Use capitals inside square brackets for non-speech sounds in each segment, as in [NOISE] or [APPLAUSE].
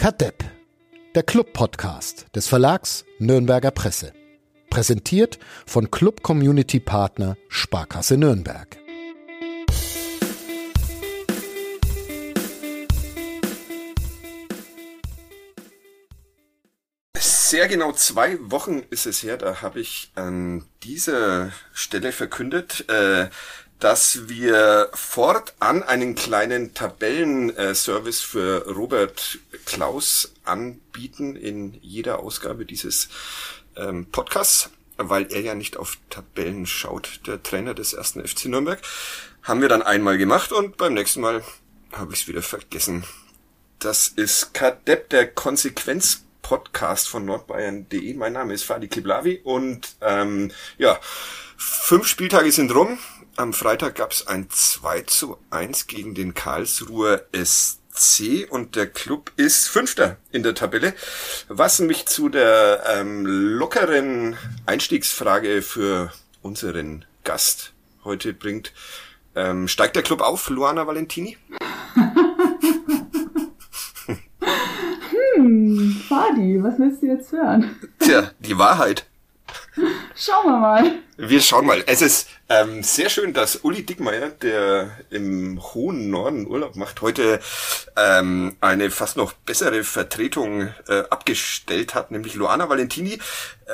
Kadepp, der Club-Podcast des Verlags Nürnberger Presse. Präsentiert von Club Community Partner Sparkasse Nürnberg. Sehr genau zwei Wochen ist es her, da habe ich an dieser Stelle verkündet, äh, dass wir fortan einen kleinen Tabellenservice für Robert Klaus anbieten in jeder Ausgabe dieses ähm, Podcasts, weil er ja nicht auf Tabellen schaut, der Trainer des ersten FC Nürnberg. Haben wir dann einmal gemacht und beim nächsten Mal habe ich es wieder vergessen. Das ist Kadepp, der Konsequenz Podcast von nordbayern.de. Mein Name ist Fadi Kiblavi und ähm, ja, fünf Spieltage sind rum. Am Freitag gab es ein 2 zu 1 gegen den Karlsruher SC und der Club ist Fünfter in der Tabelle. Was mich zu der ähm, lockeren Einstiegsfrage für unseren Gast heute bringt. Ähm, steigt der Club auf, Luana Valentini? [LAUGHS] Fadi, was willst du jetzt hören? Tja, die Wahrheit. Schauen wir mal. Wir schauen mal. Es ist ähm, sehr schön, dass Uli Dickmeier, der im hohen Norden Urlaub macht, heute ähm, eine fast noch bessere Vertretung äh, abgestellt hat, nämlich Luana Valentini,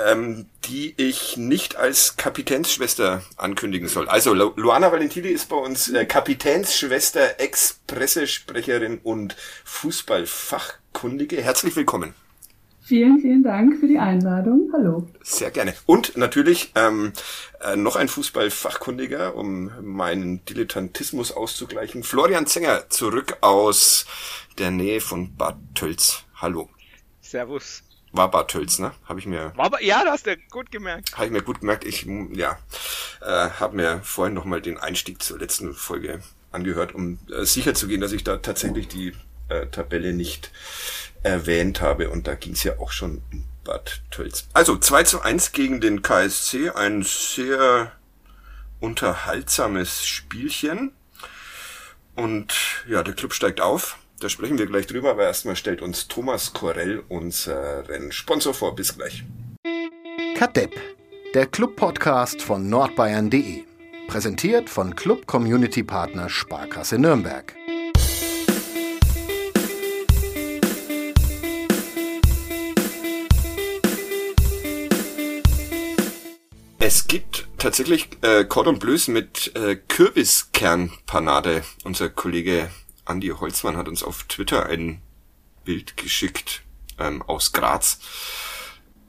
ähm, die ich nicht als Kapitänsschwester ankündigen soll. Also Lu Luana Valentini ist bei uns äh, Kapitänsschwester, Ex-Pressesprecherin und Fußballfachkundige. Herzlich willkommen. Vielen, vielen Dank für die Einladung. Hallo. Sehr gerne. Und natürlich ähm, äh, noch ein Fußballfachkundiger, um meinen Dilettantismus auszugleichen. Florian Zenger zurück aus der Nähe von Bad Tölz. Hallo. Servus. War Bad Tölz, ne? Habe ich mir. War, ja, das hast du gut gemerkt. Habe ich mir gut gemerkt. Ich ja, äh, habe mir vorhin noch mal den Einstieg zur letzten Folge angehört, um äh, sicher zu gehen, dass ich da tatsächlich die äh, Tabelle nicht erwähnt habe. Und da ging es ja auch schon um Bad Tölz. Also 2 zu 1 gegen den KSC. Ein sehr unterhaltsames Spielchen. Und ja, der Club steigt auf. Da sprechen wir gleich drüber, aber erstmal stellt uns Thomas Korell unseren Sponsor vor. Bis gleich. Kadepp, der Club-Podcast von nordbayern.de. Präsentiert von Club Community Partner Sparkasse Nürnberg. Es gibt tatsächlich äh, Cordon Bleus mit äh, Kürbiskernpanade. Unser Kollege Andy Holzmann hat uns auf Twitter ein Bild geschickt ähm, aus Graz.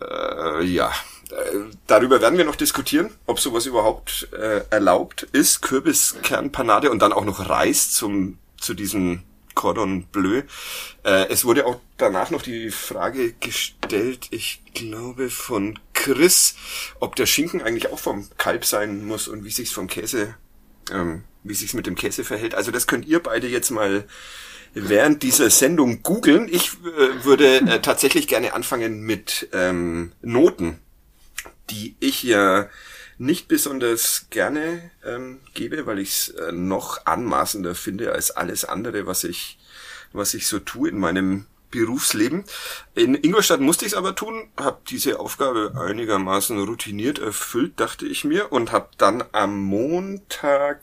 Äh, ja, äh, darüber werden wir noch diskutieren, ob sowas überhaupt äh, erlaubt ist. Kürbiskernpanade und dann auch noch Reis zum zu diesem Cordon Bleu. Äh, es wurde auch danach noch die Frage gestellt, ich glaube von Chris, ob der Schinken eigentlich auch vom Kalb sein muss und wie sich's vom Käse, ähm, wie sich's mit dem Käse verhält. Also das könnt ihr beide jetzt mal während dieser Sendung googeln. Ich äh, würde äh, tatsächlich gerne anfangen mit ähm, Noten, die ich ja nicht besonders gerne ähm, gebe, weil ich es äh, noch anmaßender finde als alles andere, was ich, was ich so tue in meinem Berufsleben. In Ingolstadt musste ich es aber tun, habe diese Aufgabe einigermaßen routiniert erfüllt, dachte ich mir, und habe dann am Montag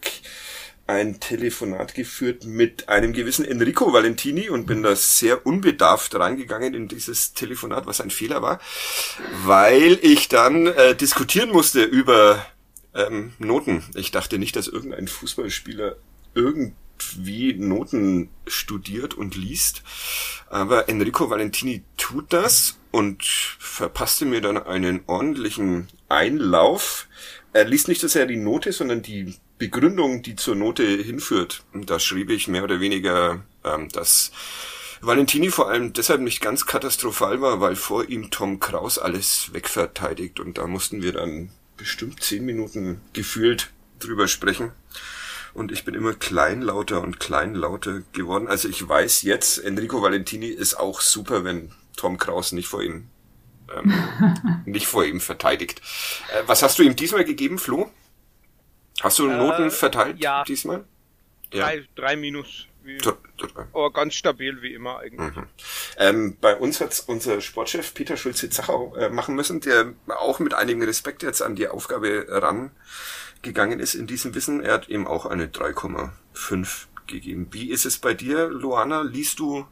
ein Telefonat geführt mit einem gewissen Enrico Valentini und bin da sehr unbedarft reingegangen in dieses Telefonat, was ein Fehler war, weil ich dann äh, diskutieren musste über ähm, Noten. Ich dachte nicht, dass irgendein Fußballspieler irgendwie Noten studiert und liest, aber Enrico Valentini tut das und verpasste mir dann einen ordentlichen Einlauf. Er liest nicht so sehr die Note, sondern die Begründung, die zur Note hinführt. Da schrieb ich mehr oder weniger, ähm, dass Valentini vor allem deshalb nicht ganz katastrophal war, weil vor ihm Tom Kraus alles wegverteidigt und da mussten wir dann bestimmt zehn Minuten gefühlt drüber sprechen. Und ich bin immer kleinlauter und kleinlauter geworden. Also ich weiß jetzt, Enrico Valentini ist auch super, wenn Tom Kraus nicht vor ihm ähm, [LAUGHS] nicht vor ihm verteidigt. Äh, was hast du ihm diesmal gegeben, Flo? Hast du Noten äh, verteilt ja. diesmal? Ja. Drei, drei Minus. Wie, aber ganz stabil wie immer eigentlich. Mhm. Ähm, bei uns hat unser Sportchef Peter Schulze-Zachau äh, machen müssen, der auch mit einigem Respekt jetzt an die Aufgabe rangegangen ist in diesem Wissen. Er hat eben auch eine 3,5 gegeben. Wie ist es bei dir, Luana? Liest du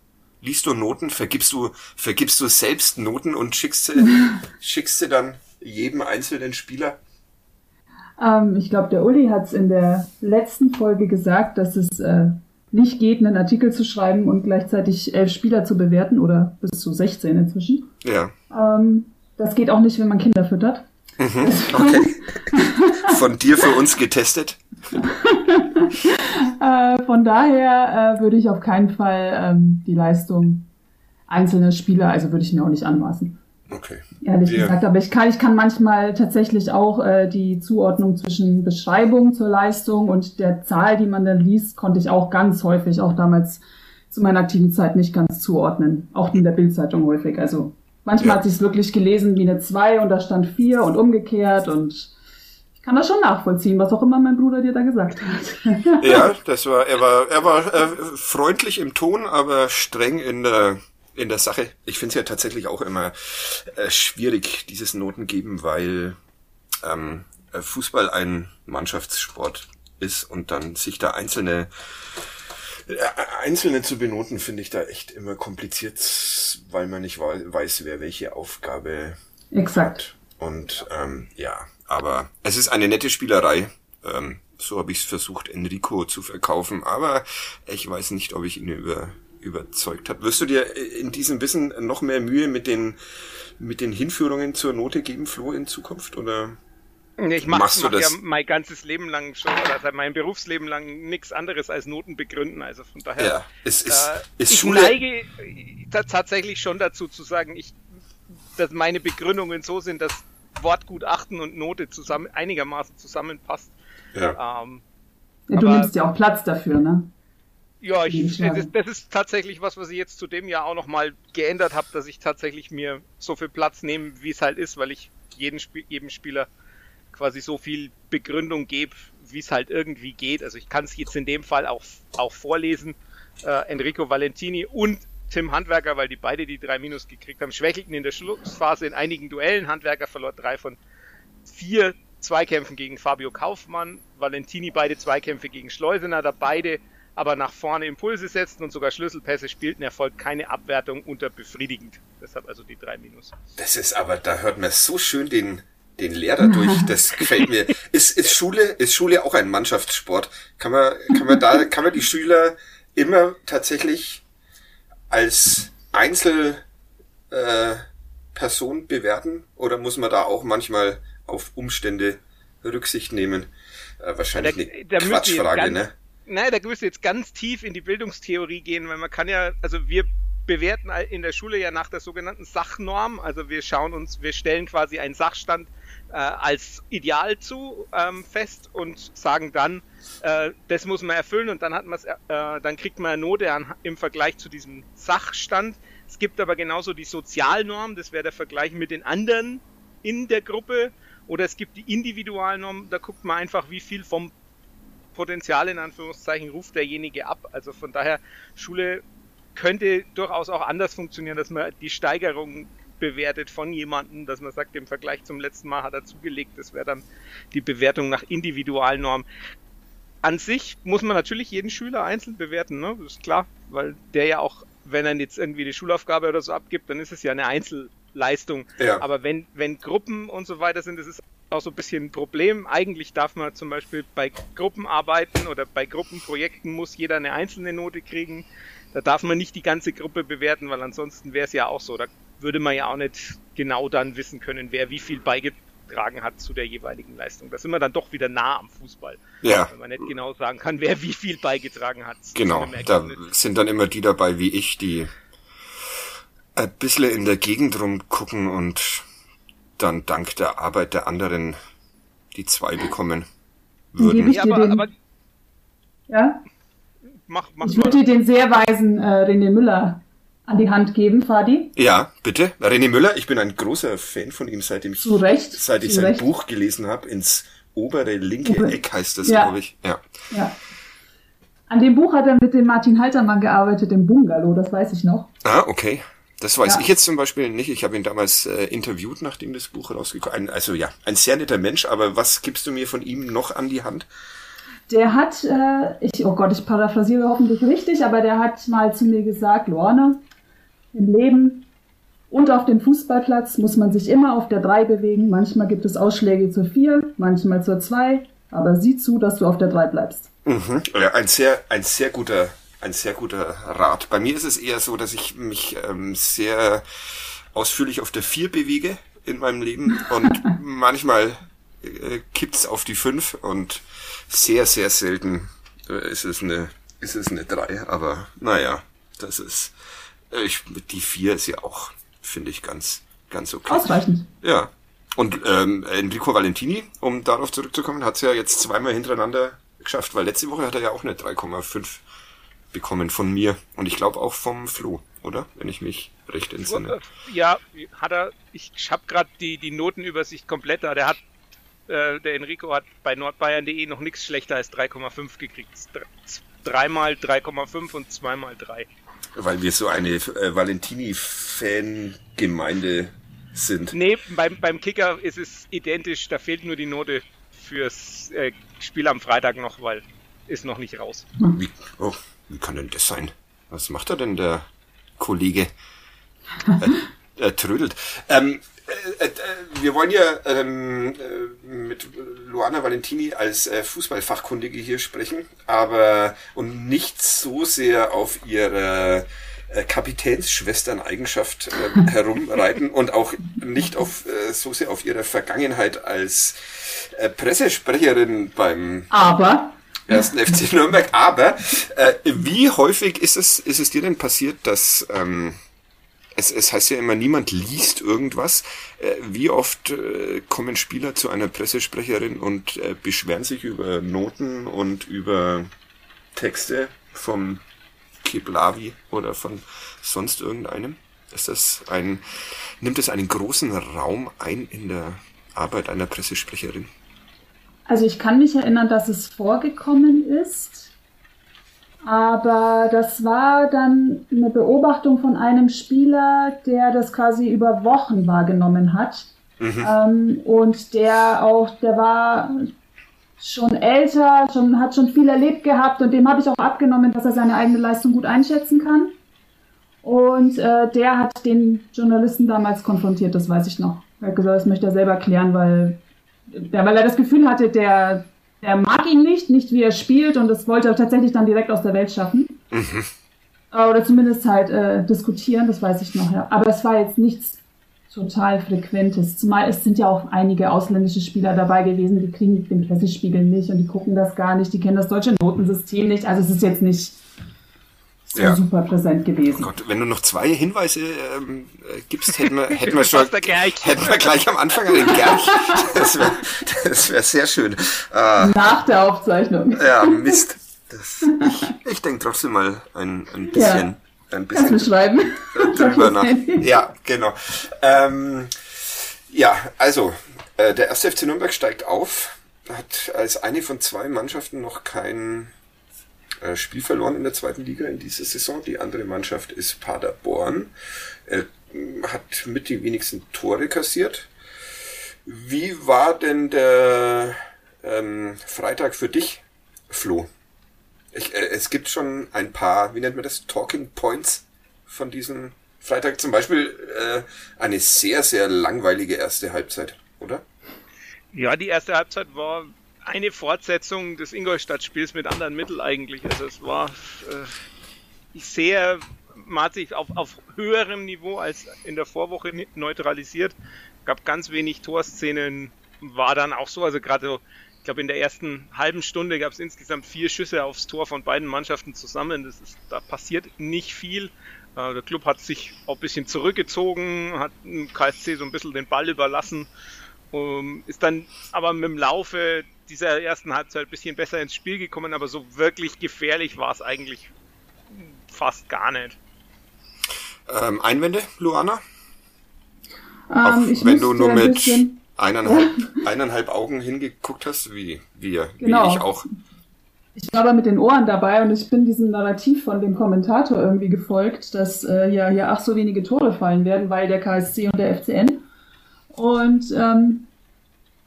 liest du Noten? Vergibst du vergibst du selbst Noten und schickst sie [LAUGHS] schickst sie dann jedem einzelnen Spieler? Ähm, ich glaube, der Uli hat es in der letzten Folge gesagt, dass es äh, nicht geht, einen Artikel zu schreiben und gleichzeitig elf Spieler zu bewerten oder bis zu 16 inzwischen. Ja. Ähm, das geht auch nicht, wenn man Kinder füttert. Mhm, okay. [LAUGHS] Von dir für uns getestet? [LAUGHS] äh, von daher äh, würde ich auf keinen Fall ähm, die Leistung einzelner Spieler, also würde ich mir auch nicht anmaßen. Okay. Ehrlich Wir gesagt, aber ich kann, ich kann manchmal tatsächlich auch äh, die Zuordnung zwischen Beschreibung zur Leistung und der Zahl, die man dann liest, konnte ich auch ganz häufig, auch damals zu meiner aktiven Zeit nicht ganz zuordnen. Auch in der Bildzeitung häufig. Also manchmal ja. hat sich es wirklich gelesen wie eine 2 und da stand 4 und umgekehrt und kann das schon nachvollziehen, was auch immer mein Bruder dir da gesagt hat. [LAUGHS] ja, das war, er war, er war äh, freundlich im Ton, aber streng in der in der Sache. Ich finde es ja tatsächlich auch immer äh, schwierig, dieses Noten geben, weil ähm, äh, Fußball ein Mannschaftssport ist und dann sich da einzelne äh, Einzelne zu benoten, finde ich da echt immer kompliziert, weil man nicht weiß, wer welche Aufgabe Exakt. hat. Und ähm, ja, aber es ist eine nette Spielerei. Ähm, so habe ich es versucht, Enrico zu verkaufen, aber ich weiß nicht, ob ich ihn über überzeugt hat. Wirst du dir in diesem Wissen noch mehr Mühe mit den, mit den Hinführungen zur Note geben, Flo, in Zukunft? Oder ich mache mach ja mein ganzes Leben lang schon, oder seit meinem Berufsleben lang nichts anderes als Noten begründen. Also von daher. Ja, es ist, äh, ist ich Schule. neige äh, tatsächlich schon dazu zu sagen, ich, dass meine Begründungen so sind, dass Wortgutachten und Note zusammen einigermaßen zusammenpasst. Ja. Ähm, ja du nimmst ja auch Platz dafür, ne? Ja, ich, das, das, ist tatsächlich was, was ich jetzt zu dem Jahr auch nochmal geändert habe, dass ich tatsächlich mir so viel Platz nehme, wie es halt ist, weil ich jeden Spiel, jedem Spieler quasi so viel Begründung gebe, wie es halt irgendwie geht. Also ich kann es jetzt in dem Fall auch, auch vorlesen. Äh, Enrico Valentini und Tim Handwerker, weil die beide die drei Minus gekriegt haben, schwächelten in der Schlussphase in einigen Duellen. Handwerker verlor drei von vier Zweikämpfen gegen Fabio Kaufmann. Valentini beide Zweikämpfe gegen Schleusener, da beide aber nach vorne Impulse setzten und sogar Schlüsselpässe spielten, erfolgt keine Abwertung unter befriedigend. Deshalb also die drei Minus. Das ist aber, da hört man so schön den, den Lehrer durch, [LAUGHS] das gefällt mir. Ist, ist Schule, ist Schule auch ein Mannschaftssport? Kann man, kann man da, kann man die Schüler immer tatsächlich als Einzelperson äh, bewerten? Oder muss man da auch manchmal auf Umstände Rücksicht nehmen? Äh, wahrscheinlich da, eine da Quatschfrage, ne? Nein, da müsst ihr jetzt ganz tief in die Bildungstheorie gehen, weil man kann ja, also wir bewerten in der Schule ja nach der sogenannten Sachnorm. Also wir schauen uns, wir stellen quasi einen Sachstand äh, als Ideal zu ähm, fest und sagen dann, äh, das muss man erfüllen und dann hat man äh, dann kriegt man eine Note an, im Vergleich zu diesem Sachstand. Es gibt aber genauso die Sozialnorm, das wäre der Vergleich mit den anderen in der Gruppe. Oder es gibt die Individualnorm, da guckt man einfach, wie viel vom Potenzial in Anführungszeichen ruft derjenige ab. Also von daher, Schule könnte durchaus auch anders funktionieren, dass man die Steigerung bewertet von jemandem, dass man sagt, im Vergleich zum letzten Mal hat er zugelegt. Das wäre dann die Bewertung nach Individualnorm. An sich muss man natürlich jeden Schüler einzeln bewerten, ne? Das ist klar, weil der ja auch, wenn er jetzt irgendwie die Schulaufgabe oder so abgibt, dann ist es ja eine Einzelleistung. Ja. Aber wenn, wenn Gruppen und so weiter sind, das ist auch so ein bisschen ein Problem. Eigentlich darf man zum Beispiel bei Gruppenarbeiten oder bei Gruppenprojekten muss jeder eine einzelne Note kriegen. Da darf man nicht die ganze Gruppe bewerten, weil ansonsten wäre es ja auch so. Da würde man ja auch nicht genau dann wissen können, wer wie viel beigetragen hat zu der jeweiligen Leistung. Da sind wir dann doch wieder nah am Fußball. Ja. Wenn man nicht genau sagen kann, wer wie viel beigetragen hat. Genau. Da sind dann immer die dabei wie ich, die ein bisschen in der Gegend rumgucken und dann dank der Arbeit der anderen die zwei bekommen würden. Ja, aber, aber, ja? Mach, mach ich würde dir den sehr weisen äh, René Müller an die Hand geben, Fadi. Ja, bitte. René Müller, ich bin ein großer Fan von ihm, seitdem ich, seit ich Zu sein Recht. Buch gelesen habe. Ins obere linke Ober- Eck heißt das, Ja. glaube ich. Ja. Ja. An dem Buch hat er mit dem Martin Haltermann gearbeitet, im Bungalow, das weiß ich noch. Ah, okay. Das weiß ja. ich jetzt zum Beispiel nicht. Ich habe ihn damals äh, interviewt, nachdem das Buch rausgekommen ist. Also ja, ein sehr netter Mensch, aber was gibst du mir von ihm noch an die Hand? Der hat, äh, ich, oh Gott, ich paraphrasiere hoffentlich richtig, aber der hat mal zu mir gesagt, Lorne, im Leben und auf dem Fußballplatz muss man sich immer auf der 3 bewegen. Manchmal gibt es Ausschläge zur 4, manchmal zur 2, aber sieh zu, dass du auf der 3 bleibst. Mhm. Ja, ein sehr, ein sehr guter, ein sehr guter Rat. Bei mir ist es eher so, dass ich mich ähm, sehr ausführlich auf der 4 bewege in meinem Leben [LAUGHS] und manchmal äh, kippt's auf die 5 und sehr, sehr selten äh, ist es eine, ist es eine 3, aber naja, das ist, ich, die 4 ist ja auch, finde ich, ganz, ganz okay. Ausreichend. Ja. Und ähm, Enrico Valentini, um darauf zurückzukommen, hat's ja jetzt zweimal hintereinander geschafft, weil letzte Woche hat er ja auch eine 3,5 bekommen von mir und ich glaube auch vom Flo, oder? Wenn ich mich recht entsinne. Ja, hat er. Ich habe gerade die die Notenübersicht komplett da. Der hat äh, der Enrico hat bei nordbayern.de noch nichts schlechter als 3,5 gekriegt. Dreimal 3,5 und zweimal 3. Weil wir so eine äh, Valentini-Fan-Gemeinde sind. Nee, beim, beim Kicker ist es identisch. Da fehlt nur die Note fürs äh, Spiel am Freitag noch, weil ist noch nicht raus. Wie, oh, wie kann denn das sein? Was macht er denn, der Kollege? [LAUGHS] er, er trödelt. Ähm, äh, äh, wir wollen ja ähm, äh, mit Luana Valentini als äh, Fußballfachkundige hier sprechen, aber und nicht so sehr auf ihre äh, Kapitänsschwestern-Eigenschaft [LAUGHS] herumreiten und auch nicht auf so sehr auf ihre Vergangenheit als Pressesprecherin beim Aber ersten FC Nürnberg. Aber wie häufig ist es ist es dir denn passiert, dass ähm, es, es heißt ja immer, niemand liest irgendwas. Äh, wie oft äh, kommen Spieler zu einer Pressesprecherin und äh, beschweren sich über Noten und über Texte vom Keblavi oder von sonst irgendeinem? Ist das ein, nimmt es einen großen Raum ein in der Arbeit einer Pressesprecherin? Also ich kann mich erinnern, dass es vorgekommen ist, aber das war dann eine Beobachtung von einem Spieler, der das quasi über Wochen wahrgenommen hat. Mhm. Ähm, und der auch, der war schon älter, schon, hat schon viel erlebt gehabt und dem habe ich auch abgenommen, dass er seine eigene Leistung gut einschätzen kann. Und äh, der hat den Journalisten damals konfrontiert, das weiß ich noch. Er hat gesagt, das möchte er selber klären, weil, ja, weil er das Gefühl hatte, der, der mag ihn nicht, nicht wie er spielt und das wollte er tatsächlich dann direkt aus der Welt schaffen. Mhm. Oder zumindest halt äh, diskutieren, das weiß ich noch, ja. Aber es war jetzt nichts total frequentes. Zumal es sind ja auch einige ausländische Spieler dabei gewesen, die kriegen den Pressespiegel nicht und die gucken das gar nicht, die kennen das deutsche Notensystem nicht. Also es ist jetzt nicht so ja. super präsent gewesen. Oh Gott, wenn du noch zwei Hinweise ähm, äh, gibst, hätten wir, [LAUGHS] hätten wir schon hätten wir gleich am Anfang einen Gerch. [LAUGHS] Das wäre das wär sehr schön. Äh, Nach der Aufzeichnung. Ja, Mist. Das, ich ich denke trotzdem mal ein, ein bisschen. Ja ein bisschen schreiben. drüber nach. [LAUGHS] Ja, genau. Ähm, ja, also äh, der erste FC Nürnberg steigt auf, hat als eine von zwei Mannschaften noch kein äh, Spiel verloren in der zweiten Liga in dieser Saison. Die andere Mannschaft ist Paderborn. Er hat mit die wenigsten Tore kassiert. Wie war denn der ähm, Freitag für dich, Flo? Ich, äh, es gibt schon ein paar, wie nennt man das, Talking Points von diesem Freitag. Zum Beispiel äh, eine sehr, sehr langweilige erste Halbzeit, oder? Ja, die erste Halbzeit war eine Fortsetzung des Ingolstadt-Spiels mit anderen Mitteln eigentlich. Also es war äh, sehr maßig auf, auf höherem Niveau als in der Vorwoche neutralisiert. Gab ganz wenig Torszenen, war dann auch so, also gerade so ich glaube, in der ersten halben Stunde gab es insgesamt vier Schüsse aufs Tor von beiden Mannschaften zusammen. Das ist, da passiert nicht viel. Äh, der Club hat sich auch ein bisschen zurückgezogen, hat KSC so ein bisschen den Ball überlassen, ähm, ist dann aber mit dem Laufe dieser ersten Halbzeit ein bisschen besser ins Spiel gekommen, aber so wirklich gefährlich war es eigentlich fast gar nicht. Ähm, Einwände, Luana? Ähm, Auch wenn du nur mit eineinhalb, [LAUGHS] eineinhalb Augen hingeguckt hast, wie wir, genau. wie ich auch. Ich war aber mit den Ohren dabei und ich bin diesem Narrativ von dem Kommentator irgendwie gefolgt, dass äh, ja hier ach so wenige Tore fallen werden, weil der KSC und der FCN. Und ähm,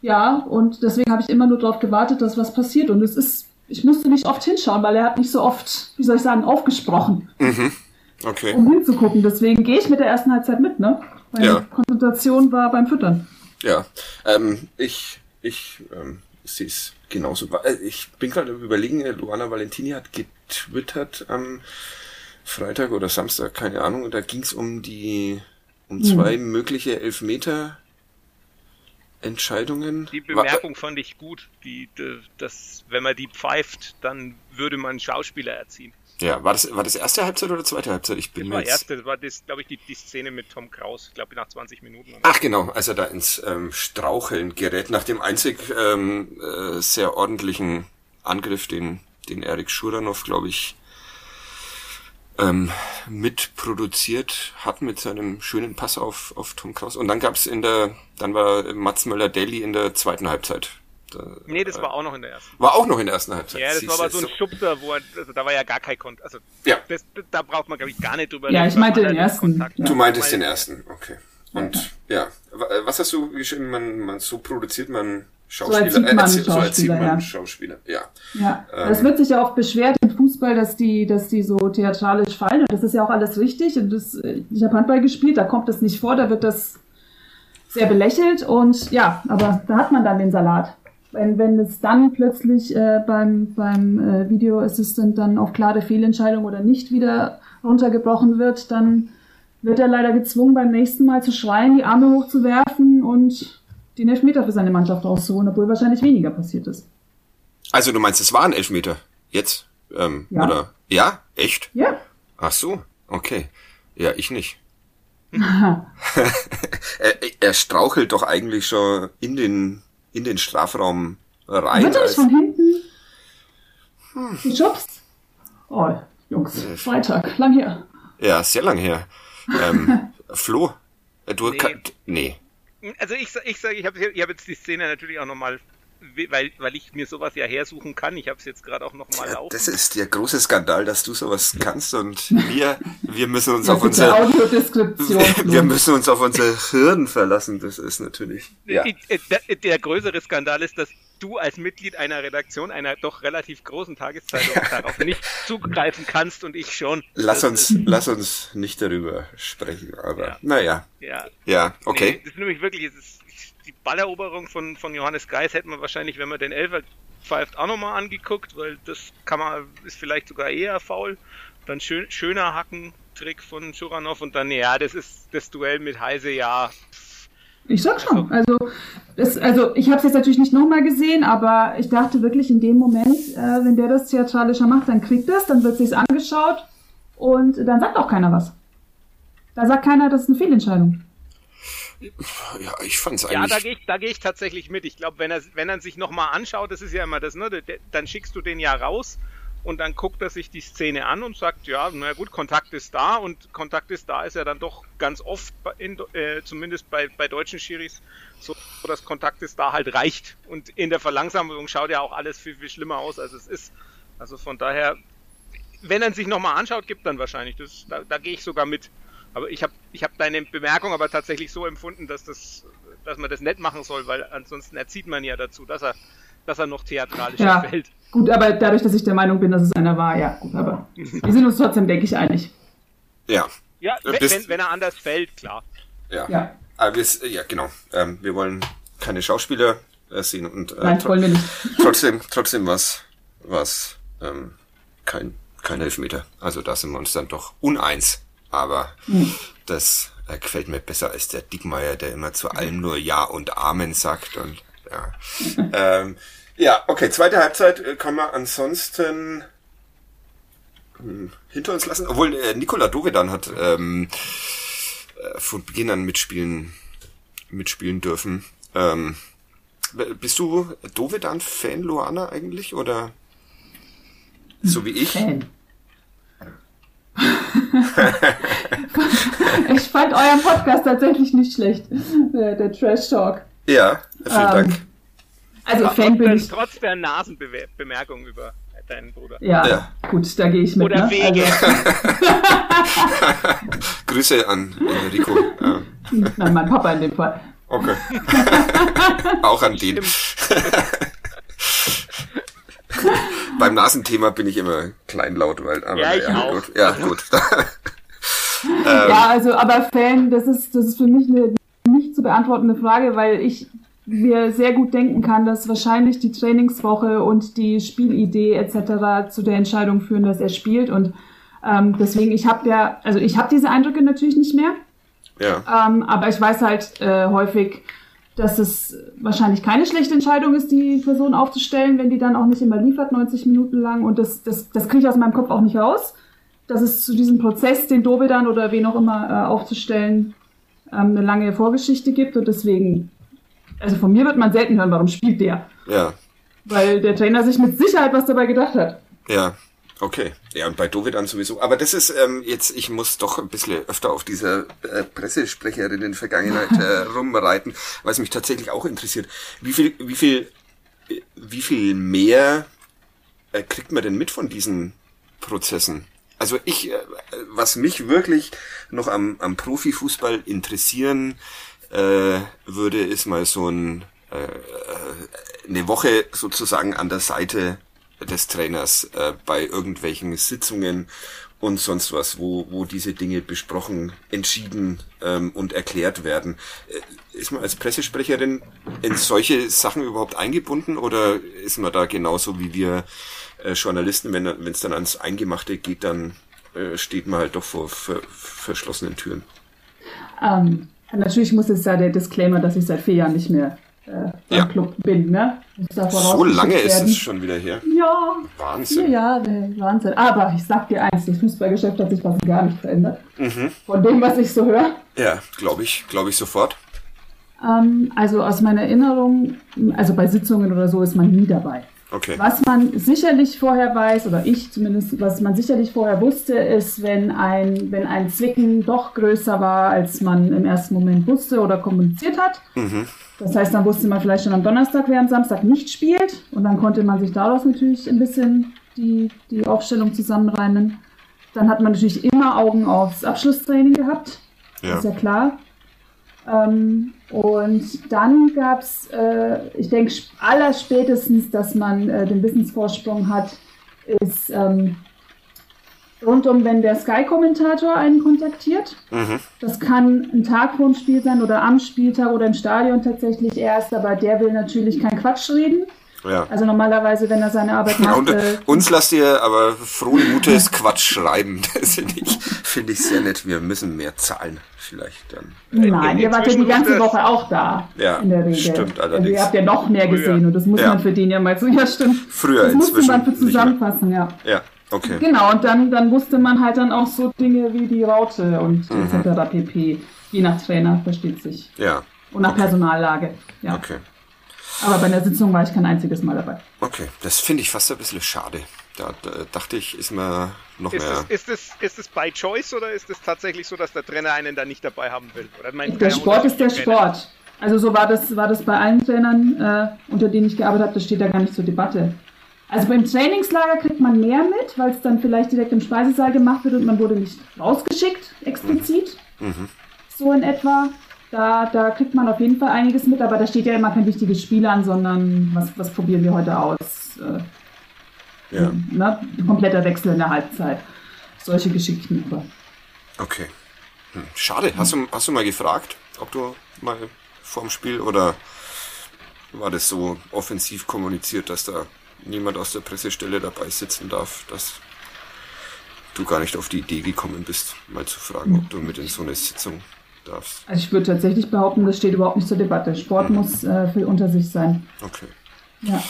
ja, und deswegen habe ich immer nur darauf gewartet, dass was passiert. Und es ist, ich musste nicht oft hinschauen, weil er hat nicht so oft, wie soll ich sagen, aufgesprochen. Mhm. Okay. Um hinzugucken. Deswegen gehe ich mit der ersten Halbzeit mit, ne? Meine Ja. Konzentration war beim Füttern. Ja, ähm, ich, ich ähm, sehe es genauso. Ich bin gerade überlegen, äh, Luana Valentini hat getwittert am Freitag oder Samstag, keine Ahnung, und da ging es um die, um zwei mögliche Elfmeter Entscheidungen. Die Bemerkung fand ich gut, die, die, dass wenn man die pfeift, dann würde man Schauspieler erziehen. Ja, war das, war das erste Halbzeit oder zweite Halbzeit? Ich bin Das war jetzt... erste, das war das, glaube ich, die, die Szene mit Tom Kraus, ich glaube nach 20 Minuten. Ach genau, als er da ins ähm, Straucheln gerät, nach dem einzig ähm, äh, sehr ordentlichen Angriff, den, den Erik Schuranov, glaube ich, ähm, mitproduziert hat mit seinem schönen Pass auf, auf Tom Kraus. Und dann gab's in der, dann war Mats Möller-Daly in der zweiten Halbzeit. Da, Nee, das äh, war auch noch in der ersten. war auch noch in der ersten Halbzeit. Ja, das Siehst war aber so ein Schubser, wo er, also da war ja gar kein Kontakt. Also Ja. das, da braucht man, glaube ich, gar nicht drüber Ja, ich meinte den ersten, Kontakt ja. Du meintest den ersten, okay. Und ja, äh, was hast du geschrieben? Man, man so produziert man Schauspieler. erzieht man erzieht- so erzieht Schauspieler, man ja. Schauspieler. Ja. Ja, Ähm. es wird sich ja oft beschwert Fußball, dass die, dass die so theatralisch fallen. Und das ist ja auch alles richtig. Und das, ich habe Handball gespielt, da kommt das nicht vor, da wird das sehr belächelt. Und ja, aber da hat man dann den Salat. Wenn, wenn es dann plötzlich äh, beim, beim äh, Video Assistant dann auf klare Fehlentscheidung oder nicht wieder runtergebrochen wird, dann wird er leider gezwungen, beim nächsten Mal zu schreien, die Arme hochzuwerfen und den Elfmeter für seine Mannschaft rauszuholen, obwohl wahrscheinlich weniger passiert ist. Also du meinst, es waren Elfmeter? Jetzt? Ähm, Ja. Oder? Ja? Echt? Ja, Ach so, okay. Ja, ich nicht. [LAUGHS] er, er strauchelt doch eigentlich schon in den, in den Strafraum rein. Wird er von hinten geschubst? Oh, Jungs, Freitag, lang her. ja, sehr lang her. Ähm, [LAUGHS] Flo, äh, du Nee. kann, nee. Also ich, ich sage, ich habe ich hab jetzt die Szene natürlich auch nochmal, weil, weil ich mir sowas ja hersuchen kann. Ich habe es jetzt gerade auch nochmal Ja, laufen. das ist der große Skandal, dass du sowas kannst und [LAUGHS] wir, wir müssen uns auf unser, wir, [LAUGHS] wir müssen uns auf unser Hirn verlassen. Das ist natürlich, ja. Äh, Der, der größere Skandal ist, dass du als Mitglied einer Redaktion einer doch relativ großen Tageszeitung darauf nicht zugreifen kannst und ich schon. Lass uns, lass uns nicht darüber sprechen, aber Ja. naja, Ja, ja, Nee, okay. das ist nämlich wirklich, es ist, die Balleroberung von, von Johannes Geis hätte man wahrscheinlich, wenn man den Elfer pfeift, auch nochmal angeguckt, weil das kann man, ist vielleicht sogar eher faul. Dann schön, schöner Hackentrick von Schuranov und dann, ja, das ist das Duell mit Heise, ja. Ich sag schon. Also, das, also ich habe es jetzt natürlich nicht nochmal gesehen, aber ich dachte wirklich in dem Moment, äh, wenn der das theatralischer macht, dann kriegt das, dann wird sich's angeschaut und dann sagt auch keiner was. Da sagt keiner, das ist eine Fehlentscheidung. Ja, ich fand's Ja, da eigentlich, gehe ich, da geh ich tatsächlich mit. Ich glaube, wenn er, wenn er sich nochmal anschaut, das ist ja immer das, ne, dann schickst du den ja raus und dann guckt er sich die Szene an und sagt, ja, na gut, Kontakt ist da und Kontakt ist da ist ja dann doch ganz oft, in, äh, zumindest bei, bei deutschen Schiris, so, dass Kontakt ist da halt reicht. Und in der Verlangsamung schaut ja auch alles viel, viel schlimmer aus, als es ist. Also von daher, wenn er sich nochmal anschaut, gibt dann wahrscheinlich. Das, da, da gehe ich sogar mit. Aber ich habe ich hab deine Bemerkung aber tatsächlich so empfunden, dass das, dass man das nicht machen soll, weil ansonsten erzieht man ja dazu, dass er, dass er noch theatralischer Ja. fällt. Gut, aber dadurch, dass ich der Meinung bin, dass es einer war, ja, gut, aber wir sind uns trotzdem, denke ich, einig. ja, Ja, Äh, wenn, wenn, wenn er anders fällt, klar. ja. Ja, Aber wir, s- ja, genau. Ähm, wir wollen keine Schauspieler äh, sehen und äh, nein, tro- wollen wir nicht. [LAUGHS] trotzdem, trotzdem was, was, ähm, kein, kein Elfmeter. Also da sind wir uns dann doch uneins. Aber das äh, gefällt mir besser als der Dickmeier, der immer zu allem nur Ja und Amen sagt und ja. [LAUGHS] ähm, ja, okay, zweite Halbzeit äh, kann man ansonsten hm, hinter uns lassen. Obwohl äh, Nikola Dovedan hat ähm, äh, von Beginn an mitspielen, mitspielen dürfen. Ähm, bist du Dovedan-Fan, Luana, eigentlich? Oder so wie ich? Fan. Ich fand euren Podcast tatsächlich nicht schlecht. Der, der Trash Talk. Ja, vielen Ähm, Dank. Also Fan bin Trotz, ich. trotz der Nasenbemerkung über deinen Bruder. Ja, Ja. gut, da gehe ich mit. Oder ne? Wege. [LAUGHS] Grüße an Enrico. Also, [LAUGHS] nein, mein Papa in dem Fall. okay. [LAUGHS] Auch an den. Beim Nasenthema bin ich immer kleinlaut, weil. Aber Ja, ich naja, auch. Gut. Ja, gut. [LAUGHS] [LAUGHS] Ja, also, aber Fan, das ist, das ist für mich eine nicht zu beantwortende Frage, weil ich mir sehr gut denken kann, dass wahrscheinlich die Trainingswoche und die Spielidee etc. zu der Entscheidung führen, dass er spielt. Und ähm, deswegen, ich habe ja, also ich habe diese Eindrücke natürlich nicht mehr, ja. ähm, aber ich weiß halt äh, häufig, dass es wahrscheinlich keine schlechte Entscheidung ist, die Person aufzustellen, wenn die dann auch nicht immer liefert, 90 Minuten lang. Und das, das, das kriege ich aus meinem Kopf auch nicht raus, dass es zu diesem Prozess, den Dobedan oder wen auch immer äh, aufzustellen, ähm, eine lange Vorgeschichte gibt. Und deswegen, also von mir wird man selten hören, warum spielt der? Ja. Weil der Trainer sich mit Sicherheit was dabei gedacht hat. Ja, okay. Ja, und bei Dovedan sowieso. Aber das ist ähm, jetzt, ich muss doch ein bisschen öfter auf dieser äh, Pressesprecherinnen-Vergangenheit äh, [LAUGHS] rumreiten, weil es mich tatsächlich auch interessiert. Wie viel, wie viel, äh, wie viel mehr äh, kriegt man denn mit von diesen Prozessen? Also ich, äh, was mich wirklich noch am, am Profifußball interessieren äh, würde, ist mal so ein äh, äh, eine Woche sozusagen an der Seite des Trainers äh, bei irgendwelchen Sitzungen und sonst was, wo, wo diese Dinge besprochen, entschieden ähm, und erklärt werden. Äh, ist man als Pressesprecherin in solche Sachen überhaupt eingebunden oder ist man da genauso wie wir äh, Journalisten, wenn es dann ans Eingemachte geht, dann äh, steht man halt doch vor ver, verschlossenen Türen? Ähm, natürlich muss es ja der Disclaimer, dass ich seit vier Jahren nicht mehr äh, beim Ja. Club bin. Ne? So lange ist es schon wieder her. Ja, Wahnsinn. Jahre, Wahnsinn. Aber ich sag dir eins, das Fußballgeschäft hat sich fast gar nicht verändert. Mhm. Von dem, was ich so höre. Ja, glaube ich, glaube ich sofort. Ähm, also aus meiner Erinnerung, also bei Sitzungen oder so ist man nie dabei. Okay. Was man sicherlich vorher weiß, oder ich zumindest, was man sicherlich vorher wusste, ist, wenn ein, wenn ein Zwicken doch größer war, als man im ersten Moment wusste oder kommuniziert hat. Mhm. Das heißt, dann wusste man vielleicht schon am Donnerstag, wer am Samstag nicht spielt. Und dann konnte man sich daraus natürlich ein bisschen die, die Aufstellung zusammenreimen. Dann hat man natürlich immer Augen aufs Abschlusstraining gehabt. Ja. Ist ja klar. Ähm, und dann gab es, äh, ich denke, allerspätestens, dass man äh, den Wissensvorsprung hat, ist ähm, rundum, wenn der Sky-Kommentator einen kontaktiert. Mhm. Das kann ein Tag vor dem Spiel sein oder am Spieltag oder im Stadion tatsächlich erst, aber der will natürlich kein Quatsch reden. Ja. Also normalerweise, wenn er seine Arbeit Ja, macht, und äh, uns lasst ihr aber frohen Mutes Quatsch schreiben. [LAUGHS] Das finde ich, finde ich sehr nett. Wir müssen mehr zahlen, vielleicht dann. nein, ihr wart ja die ganze das- Woche auch da. Ja, in der Regel. stimmt Also allerdings. ihr habt ja noch mehr Früher. gesehen und das muss Ja. man für den ja mal so, ja stimmt. Früher das musste inzwischen man für nicht mehr. zusammenfassen, ja. Ja, okay. Genau, und dann, dann wusste man halt dann auch so Dinge wie die Raute und Mhm. etc. pp. Je nach Trainer, versteht sich. Ja, Und nach Personallage. Ja. okay. Aber bei der Sitzung war ich kein einziges Mal dabei. Okay, das finde ich fast ein bisschen schade. Da, da dachte ich, ist mir noch Ist mehr. es, ist, es, ist es by choice oder ist es tatsächlich so, dass der Trainer einen da nicht dabei haben will? Oder mein Der Trainer Sport ist der Trainer? Sport. Also so war das, war das bei allen Trainern, äh, unter denen ich gearbeitet habe, das steht da gar nicht zur Debatte. Also beim Trainingslager kriegt man mehr mit, weil es dann vielleicht direkt im Speisesaal gemacht wird und man wurde nicht rausgeschickt, explizit. Mhm. So in etwa. Da, da kriegt man auf jeden Fall einiges mit, aber da steht ja immer kein wichtiges Spiel an, sondern was, was probieren wir heute aus? Äh, Ja, ne? Kompletter Wechsel in der Halbzeit. Solche Geschichten. Aber okay. Hm, schade. Hast du, hast du mal gefragt, ob du mal vorm Spiel oder war das so offensiv kommuniziert, dass da niemand aus der Pressestelle dabei sitzen darf, dass du gar nicht auf die Idee gekommen bist, mal zu fragen, ob du mit in so eine Sitzung darfst? Also ich würde tatsächlich behaupten, das steht überhaupt nicht zur Debatte. Sport muss äh, für unter sich sein. Okay. Ja.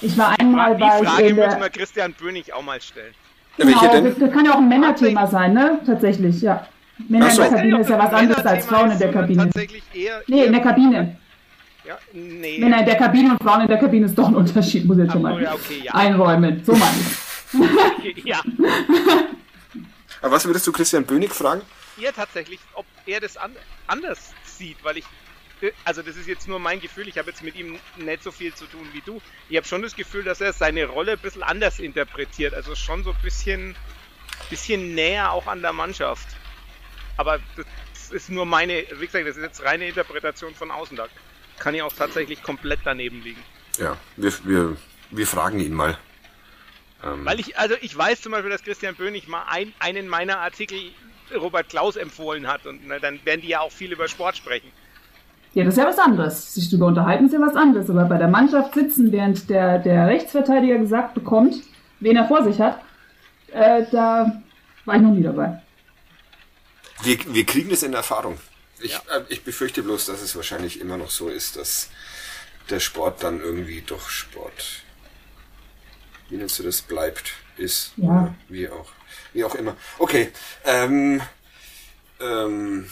Ich war einmal Die war ich Frage müssen der, wir Christian Bönig auch mal stellen. Ja, welche genau, denn? das, das kann ja auch ein Männerthema sein, ne? Tatsächlich, ja. Männer so. in der Kabine ist ja was anderes als Frauen in der Kabine. Tatsächlich eher, Nee, in der Kabine. Ja, nee. Männer in der Kabine und Frauen in der Kabine ist doch ein Unterschied, muss ich jetzt schon mal ja, okay, ja. einräumen. So meine ich. ja, [LAUGHS] Aber was würdest du Christian Bönig fragen? eher tatsächlich, ob er das an, anders sieht, weil ich also das ist jetzt nur mein Gefühl, ich habe jetzt mit ihm nicht so viel zu tun wie du. Ich habe schon das Gefühl, dass er seine Rolle ein bisschen anders interpretiert, also schon so ein bisschen, bisschen näher auch an der Mannschaft. Aber das ist nur meine, wie gesagt, das ist jetzt reine Interpretation von außen. Da kann ich auch tatsächlich komplett daneben liegen. Ja, wir, wir, wir fragen ihn mal. Ähm Weil ich, also ich weiß zum Beispiel, dass Christian Böhnig mal ein, einen meiner Artikel Robert Klaus empfohlen hat und na, dann werden die ja auch viel über Sport sprechen. Ja, das ist ja was anderes. Sich darüber unterhalten ist ja was anderes. Aber bei der Mannschaft sitzen, während der, der Rechtsverteidiger gesagt bekommt, wen er vor sich hat, äh, da war ich noch nie dabei. Wir, wir kriegen das in Erfahrung. Ich, ja. äh, ich befürchte bloß, dass es wahrscheinlich immer noch so ist, dass der Sport dann irgendwie doch Sport, wie nennst du das, bleibt, ist, ja. wie auch, wie auch immer. Okay, ähm, ähm,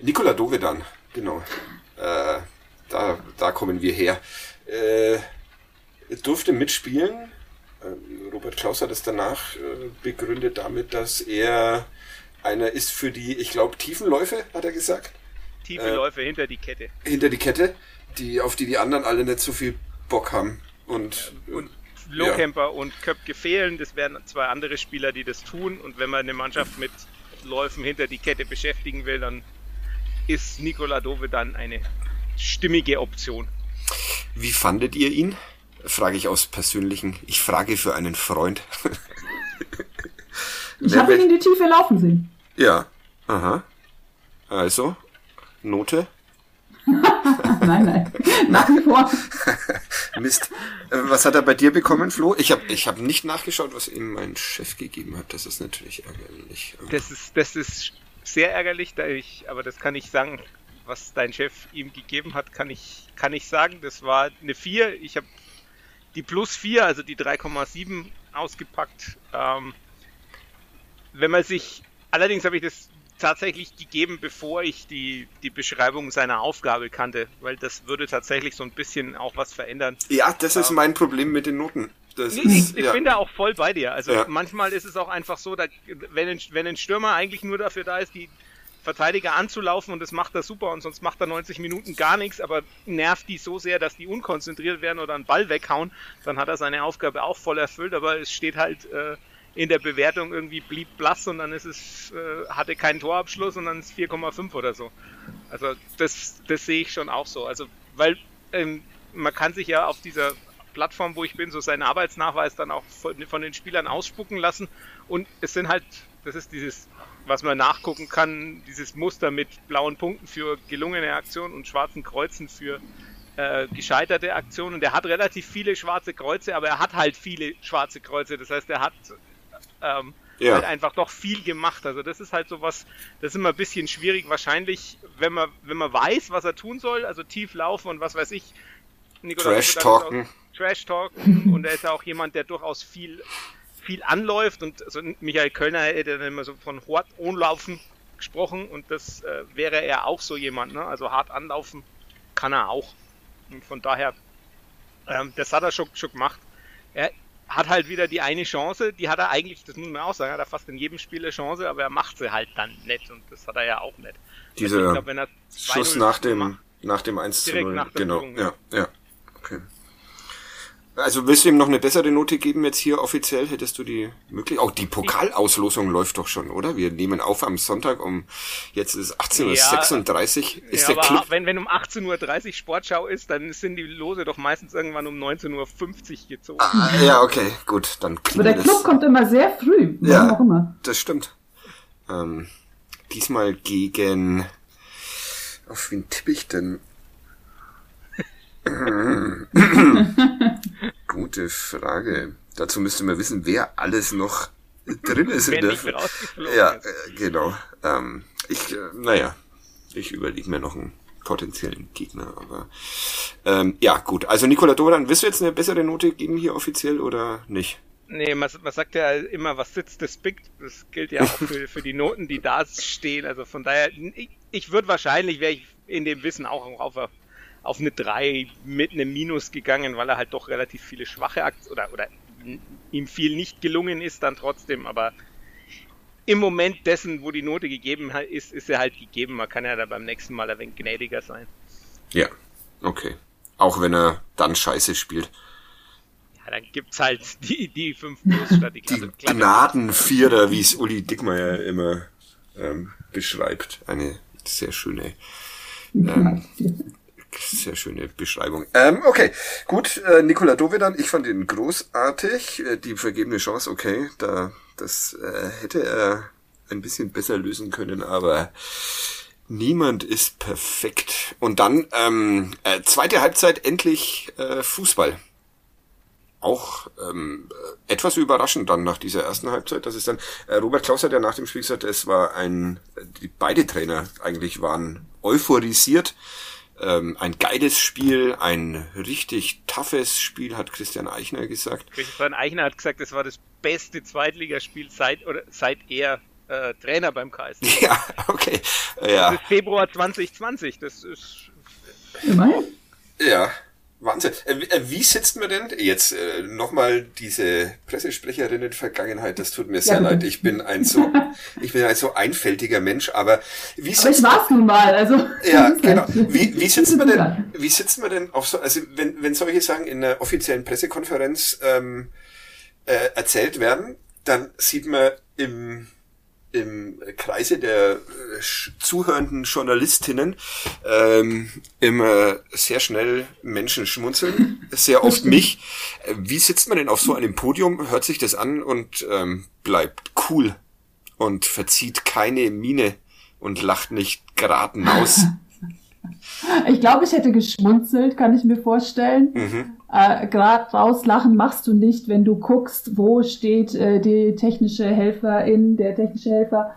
Nikola Dovedan, genau. Äh, da, da kommen wir her. Äh, durfte mitspielen. Äh, Robert Klaus hat es danach äh, begründet damit, dass er einer ist für die, ich glaube, Tiefenläufe, hat er gesagt. Tiefe äh, Läufe hinter die Kette. Hinter die Kette, die, auf die die anderen alle nicht so viel Bock haben. Und, und Lohkemper ja. und Köpke fehlen. Das wären zwei andere Spieler, die das tun. Und wenn man eine Mannschaft mit Läufen hinter die Kette beschäftigen will, dann ist Nikola Dove dann eine stimmige Option. Wie fandet ihr ihn? Frage ich aus persönlichen. Ich frage für einen Freund. [LAUGHS] ich habe ihn in die Tiefe laufen sehen. Ja. Aha. Also, Note? [LAUGHS] nein, nein. Nach wie vor. [LAUGHS] Mist. Äh, was hat er bei dir bekommen, Flo? Ich habe ich hab nicht nachgeschaut, was ihm mein Chef gegeben hat. Das ist natürlich ärgerlich. Das ist, das ist sehr ärgerlich, da ich, aber das kann ich sagen, was dein Chef ihm gegeben hat, kann ich, kann ich sagen. Das war eine 4. Ich habe die plus 4, also die 3,7 ausgepackt. Ähm, wenn man sich, allerdings habe ich das tatsächlich gegeben, bevor ich die, die Beschreibung seiner Aufgabe kannte, weil das würde tatsächlich so ein bisschen auch was verändern. Ja, das ist ähm, mein Problem mit den Noten. Ich, ist, ich ja. bin da auch voll bei dir. Also ja. manchmal ist es auch einfach so, dass, wenn, ein, wenn ein Stürmer eigentlich nur dafür da ist, die Verteidiger anzulaufen und das macht er super und sonst macht er 90 Minuten gar nichts, aber nervt die so sehr, dass die unkonzentriert werden oder einen Ball weghauen, dann hat er seine Aufgabe auch voll erfüllt, aber es steht halt äh, in der Bewertung irgendwie blieb blass und dann ist es, äh, hatte keinen Torabschluss und dann ist 4,5 oder so. Also das, das sehe ich schon auch so. Also, weil ähm, man kann sich ja auf dieser Plattform, wo ich bin, so seinen Arbeitsnachweis dann auch von, von den Spielern ausspucken lassen und es sind halt, das ist dieses, was man nachgucken kann, dieses Muster mit blauen Punkten für gelungene Aktionen und schwarzen Kreuzen für äh, gescheiterte Aktionen. Und er hat relativ viele schwarze Kreuze, aber er hat halt viele schwarze Kreuze. Das heißt, er hat ähm, ja. halt einfach doch viel gemacht. Also das ist halt so was, das ist immer ein bisschen schwierig. Wahrscheinlich, wenn man, wenn man weiß, was er tun soll, also tief laufen und was weiß ich. Trash talken. Trash talken und er ist ja auch jemand, der durchaus viel, viel anläuft und also Michael Kölner hätte dann immer so von hart anlaufen gesprochen und das äh, wäre er auch so jemand, ne? Also hart anlaufen kann er auch. Und von daher, ähm, das hat er schon, schon gemacht. Er hat halt wieder die eine Chance, die hat er eigentlich, das muss man auch sagen, hat er fast in jedem Spiel eine Chance, aber er macht sie halt dann nicht und das hat er ja auch nicht. Dieser also glaub, Schuss nach dem, nach dem 1 zu 0. Genau, Führung, ja, ja. Also willst du ihm noch eine bessere Note geben jetzt hier offiziell? Hättest du die möglich? Auch die Pokalauslosung läuft doch schon, oder? Wir nehmen auf am Sonntag um, jetzt ist 18.36 Uhr. ist ja, der Club... wenn, wenn um 18.30 Uhr Sportschau ist, dann sind die Lose doch meistens irgendwann um 19.50 Uhr gezogen. Ah, ja, okay, gut, dann Aber der Club kommt immer sehr früh, ja, auch immer. das stimmt. Ähm, diesmal gegen, auf wen tippe ich denn? [CLEARS THROAT] Gute Frage. Dazu müsste man wissen, wer alles noch drin ist in der. Ja, äh, genau. Ähm, ich, äh, naja, ich überlege mir noch einen potenziellen Gegner, aber ähm, ja, gut. Also Nikola Doran, wirst du jetzt eine bessere Note geben hier offiziell oder nicht? Nee, man, man sagt ja immer, was sitzt, das pickt. Das gilt ja auch für, für die Noten, die da stehen. Also von daher, ich, ich würde wahrscheinlich, wäre ich in dem Wissen auch auf auf eine 3 mit einem Minus gegangen, weil er halt doch relativ viele schwache Aktien oder, oder ihm viel nicht gelungen ist dann trotzdem, aber im Moment dessen, wo die Note gegeben ist, ist er halt gegeben. Man kann ja da beim nächsten Mal ein wenig gnädiger sein. Ja, okay. Auch wenn er dann scheiße spielt. Ja, dann gibt's halt die, die 5 Plus statt die Die Klasse. Klasse. Gnadenvierer, wie es Uli Dickmeyer immer ähm, beschreibt. Eine sehr schöne ähm, sehr schöne Beschreibung. Ähm, okay, gut. Äh, Nikola Dovedan, ich fand ihn großartig. Äh, die vergebene Chance, okay, da das äh, hätte er ein bisschen besser lösen können, aber niemand ist perfekt. Und dann ähm, äh, zweite Halbzeit endlich äh, Fußball. Auch ähm, äh, etwas überraschend dann nach dieser ersten Halbzeit, dass es dann äh, Robert Klaus hat ja nach dem Spiel gesagt, es war ein die beide Trainer eigentlich waren euphorisiert ähm, ein geiles Spiel, ein richtig toughes Spiel, hat Christian Eichner gesagt. Christian Eichner hat gesagt, es war das beste Zweitligaspiel seit oder seit er äh, Trainer beim KSC. [LAUGHS] Ja, okay. Ja. Das ist Februar 2020. Das ist Immerhin. Ja, Wahnsinn. Äh, Wie sitzt man denn jetzt äh, nochmal diese Pressesprecherinnen-Vergangenheit? Das tut mir sehr bitte. leid. Ich bin ein so, ich bin ein so einfältiger Mensch. Aber wie Aber ich sitzt war's nun mal, also. Ja, [LAUGHS] genau. Wie, wie sitzt man Ja. denn, wie sitzt man denn auf so, also wenn, wenn solche Sachen in einer offiziellen Pressekonferenz ähm, äh, erzählt werden, dann sieht man im, im Kreise der äh, zuhörenden Journalistinnen ähm, immer sehr schnell Menschen schmunzeln, sehr oft [LAUGHS] mich. Äh, Wie sitzt man denn auf so einem Podium, hört sich das an und ähm, bleibt cool und verzieht keine Miene und lacht nicht geraten aus? [LAUGHS] Ich glaube, ich hätte geschmunzelt, kann ich mir vorstellen. Mhm. Äh, Gerade rauslachen machst du nicht, wenn du guckst, wo steht äh, die technische Helferin, der technische Helfer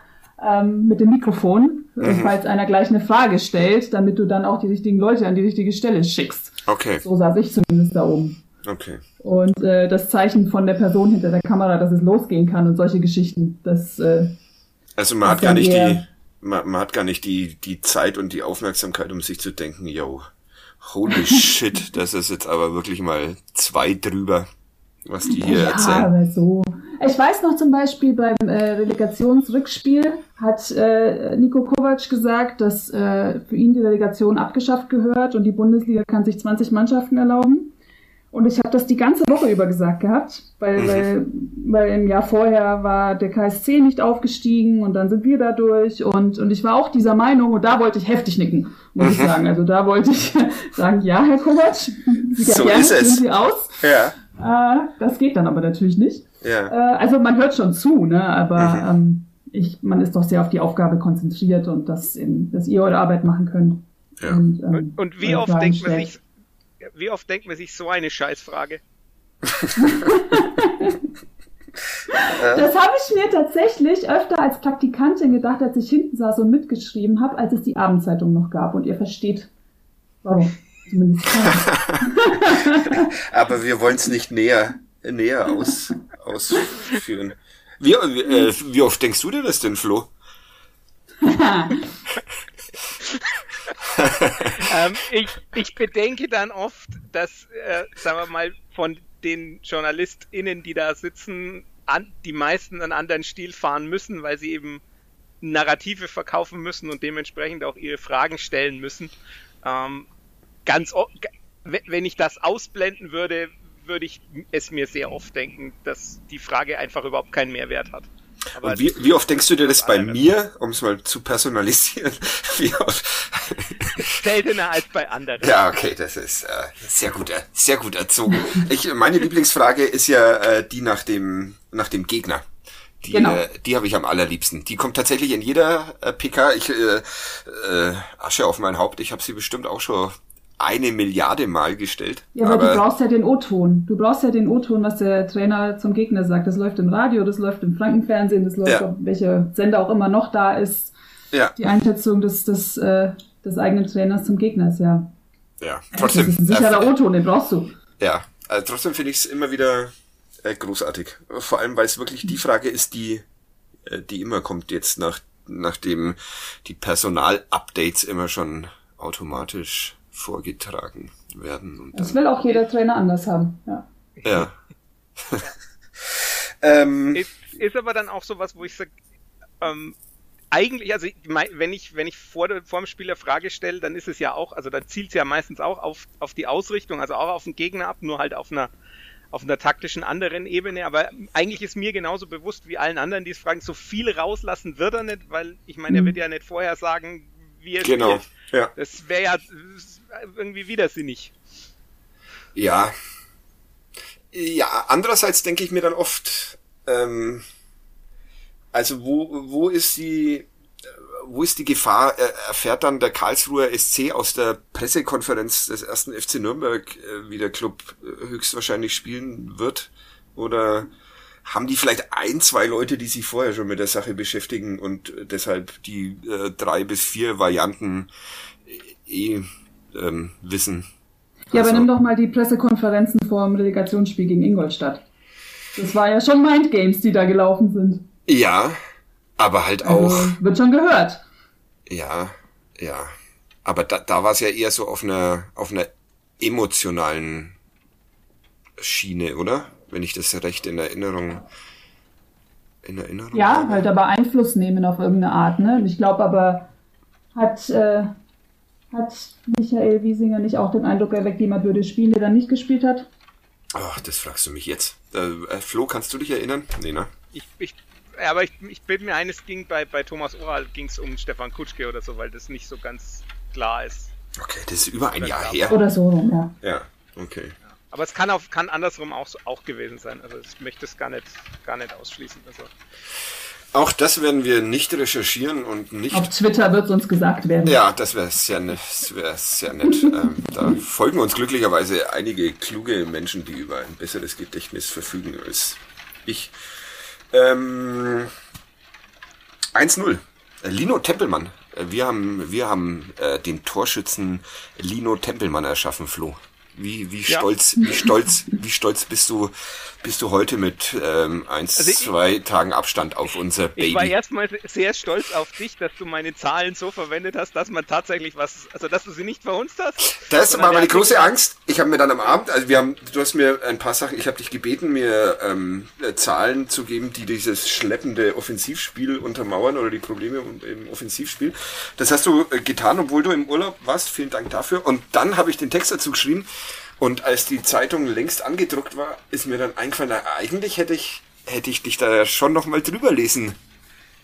ähm, mit dem Mikrofon, Mhm. falls einer gleich eine Frage stellt, damit du dann auch die richtigen Leute an die richtige Stelle schickst. Okay, So saß ich zumindest da oben. okay. Und äh, das Zeichen von der Person hinter der Kamera, dass es losgehen kann und solche Geschichten, das äh, Also man hat gar nicht die, man, man hat gar nicht die, die Zeit und die Aufmerksamkeit, um sich zu denken, yo, holy [LAUGHS] shit, das ist jetzt aber wirklich mal zwei drüber, was die hier ja, erzählen. aber so. Ich weiß noch zum Beispiel beim äh, Relegationsrückspiel hat äh, Nico Kovac gesagt, dass äh, für ihn die Relegation abgeschafft gehört und die Bundesliga kann sich 20 Mannschaften erlauben. Und ich habe das die ganze Woche über gesagt gehabt, weil, Mhm. weil, weil im Jahr vorher war der KSC nicht aufgestiegen und dann sind wir da durch und, und ich war auch dieser Meinung und da wollte ich heftig nicken, muss ich Mhm. sagen. Also da wollte ich [LAUGHS] sagen, ja, Herr Kovac, Sie So gerne, ist es. Sie aus. Ja, Äh, das geht dann aber natürlich nicht. ja. Äh, also man hört schon zu, ne? aber Mhm. ähm, ich, man ist doch sehr auf die Aufgabe konzentriert und dass, dass ihr eure Arbeit machen könnt. Ja. Und, ähm, und, wie eure oft denkt man sich wie oft denkt man sich so eine Scheißfrage? [LAUGHS] Das habe ich mir tatsächlich öfter als Praktikantin gedacht, als ich hinten saß und mitgeschrieben habe, als es die Abendzeitung noch gab. Und ihr versteht, warum. [LAUGHS] [LAUGHS] Aber wir wollen es nicht näher, näher aus, ausführen. Wie, wie, äh, wie oft denkst du dir das denn, Flo? Ähm, ich, ich bedenke dann oft, dass, äh, sagen wir mal, von den JournalistInnen, die da sitzen, an, die meisten einen anderen Stil fahren müssen, weil sie eben Narrative verkaufen müssen und dementsprechend auch ihre Fragen stellen müssen. Ähm, ganz, wenn ich das ausblenden würde, würde ich es mir sehr oft denken, dass die Frage einfach überhaupt keinen Mehrwert hat. Aber Und wie, wie oft denkst du dir das bei mir, um es mal zu personalisieren? [LAUGHS] Wie oft? seltener als bei anderen. Ja, okay, das ist äh, sehr gut, äh, sehr gut erzogen. Ich, meine Lieblingsfrage ist ja äh, die nach dem nach dem Gegner. Die, Genau. äh, die habe ich am allerliebsten. Die kommt tatsächlich in jeder äh, PK. Ich äh, äh, Asche auf mein Haupt. Ich habe sie bestimmt auch schon eine Milliarde Mal gestellt. Ja, aber, du brauchst ja den O-Ton. Du brauchst ja den O-Ton, was der Trainer zum Gegner sagt. Das läuft im Radio, das läuft im Frankenfernsehen, das läuft Ja. auf welche Sender auch immer noch da ist. ja, Die Einschätzung des, des, äh, des eigenen Trainers zum Gegner ist ja. ja. Das Trotzdem. ist ein sicherer äh, O-Ton, den brauchst du. Ja, äh, trotzdem finde ich es immer wieder äh, großartig. Vor allem, weil es wirklich die Frage ist, die, äh, die immer kommt jetzt nach, nachdem die Personal-Updates immer schon automatisch vorgetragen werden. Und Das dann, will auch jeder Trainer anders haben. Ja. ja. [LAUGHS] ähm, Ist, ist aber dann auch sowas, wo ich sage, ähm, eigentlich, also wenn ich, wenn ich vor, vor dem Spiel eine Frage stelle, dann ist es ja auch, also da zielt es ja meistens auch auf, auf die Ausrichtung, also auch auf den Gegner ab, nur halt auf einer, auf einer taktischen anderen Ebene. Aber eigentlich ist mir genauso bewusst wie allen anderen, die es fragen, so viel rauslassen wird er nicht, weil ich meine, er wird ja nicht vorher sagen, wie er genau. spielt. Ja. Das wäre ja irgendwie widersinnig. Ja. Ja, andererseits denke ich mir dann oft, ähm, also wo, wo ist die, wo ist die Gefahr? Erfährt dann der Karlsruher SC aus der Pressekonferenz des ersten FC Nürnberg, äh, wie der Club äh, höchstwahrscheinlich spielen wird? Oder haben die vielleicht ein, zwei Leute, die sich vorher schon mit der Sache beschäftigen und deshalb die äh, drei bis vier Varianten eh ähm, wissen? Ja, also, aber nimm doch mal die Pressekonferenzen vor dem Relegationsspiel gegen Ingolstadt. Das war ja schon Mindgames, die da gelaufen sind. Ja, aber halt also, auch. Also, wird schon gehört. Ja, ja. Aber da, da war es ja eher so auf einer, auf einer emotionalen Schiene, oder? Wenn ich das recht in Erinnerung, in Erinnerung Ja, habe. halt aber Einfluss nehmen auf irgendeine Art, ne? Ich glaube aber, hat, äh, hat Michael Wiesinger nicht auch den Eindruck erweckt, jemand würde spielen, der dann nicht gespielt hat? Ach, das fragst du mich jetzt. Äh, äh Flo, kannst du dich erinnern? Nee, ne? Ich, ich aber ich, ich bilde mir ein, es ging bei, bei Thomas Oral ging es um Stefan Kutschke oder so, weil das nicht so ganz klar ist. Okay, das ist über ein Jahr her. Oder so, ja. Ja, okay. Aber es kann, auf, kann andersrum auch, auch gewesen sein. Also ich möchte es gar nicht, gar nicht ausschließen. Also. Auch das werden wir nicht recherchieren und nicht. Auf Twitter wird es uns gesagt werden. Ja, das wäre sehr nett. Das wäre sehr nett. [LAUGHS] ähm, da folgen uns glücklicherweise einige kluge Menschen, die über ein besseres Gedächtnis verfügen als ich. Ähm, 1-0. Lino Tempelmann. Wir haben, wir haben äh, den Torschützen Lino Tempelmann erschaffen, Flo. Wie, wie ja. stolz, wie stolz, wie stolz bist du, bist du heute mit ähm, eins, also zwei ich, Tagen Abstand auf unser Baby? Ich war erstmal sehr stolz auf dich, dass du meine Zahlen so verwendet hast, dass man tatsächlich was, also dass du sie nicht verhunzt hast. Das war meine große Angst. Ich habe mir dann am Abend, also wir haben, du hast mir ein paar Sachen, ich habe dich gebeten, mir ähm, Zahlen zu geben, die dieses schleppende Offensivspiel untermauern oder die Probleme im Offensivspiel. Das hast du äh, getan, obwohl du im Urlaub warst. Vielen Dank dafür. Und dann habe ich den Text dazu geschrieben. Und als die Zeitung längst angedruckt war, ist mir dann eingefallen, na, eigentlich hätte ich, hätte ich dich da schon noch mal drüber lesen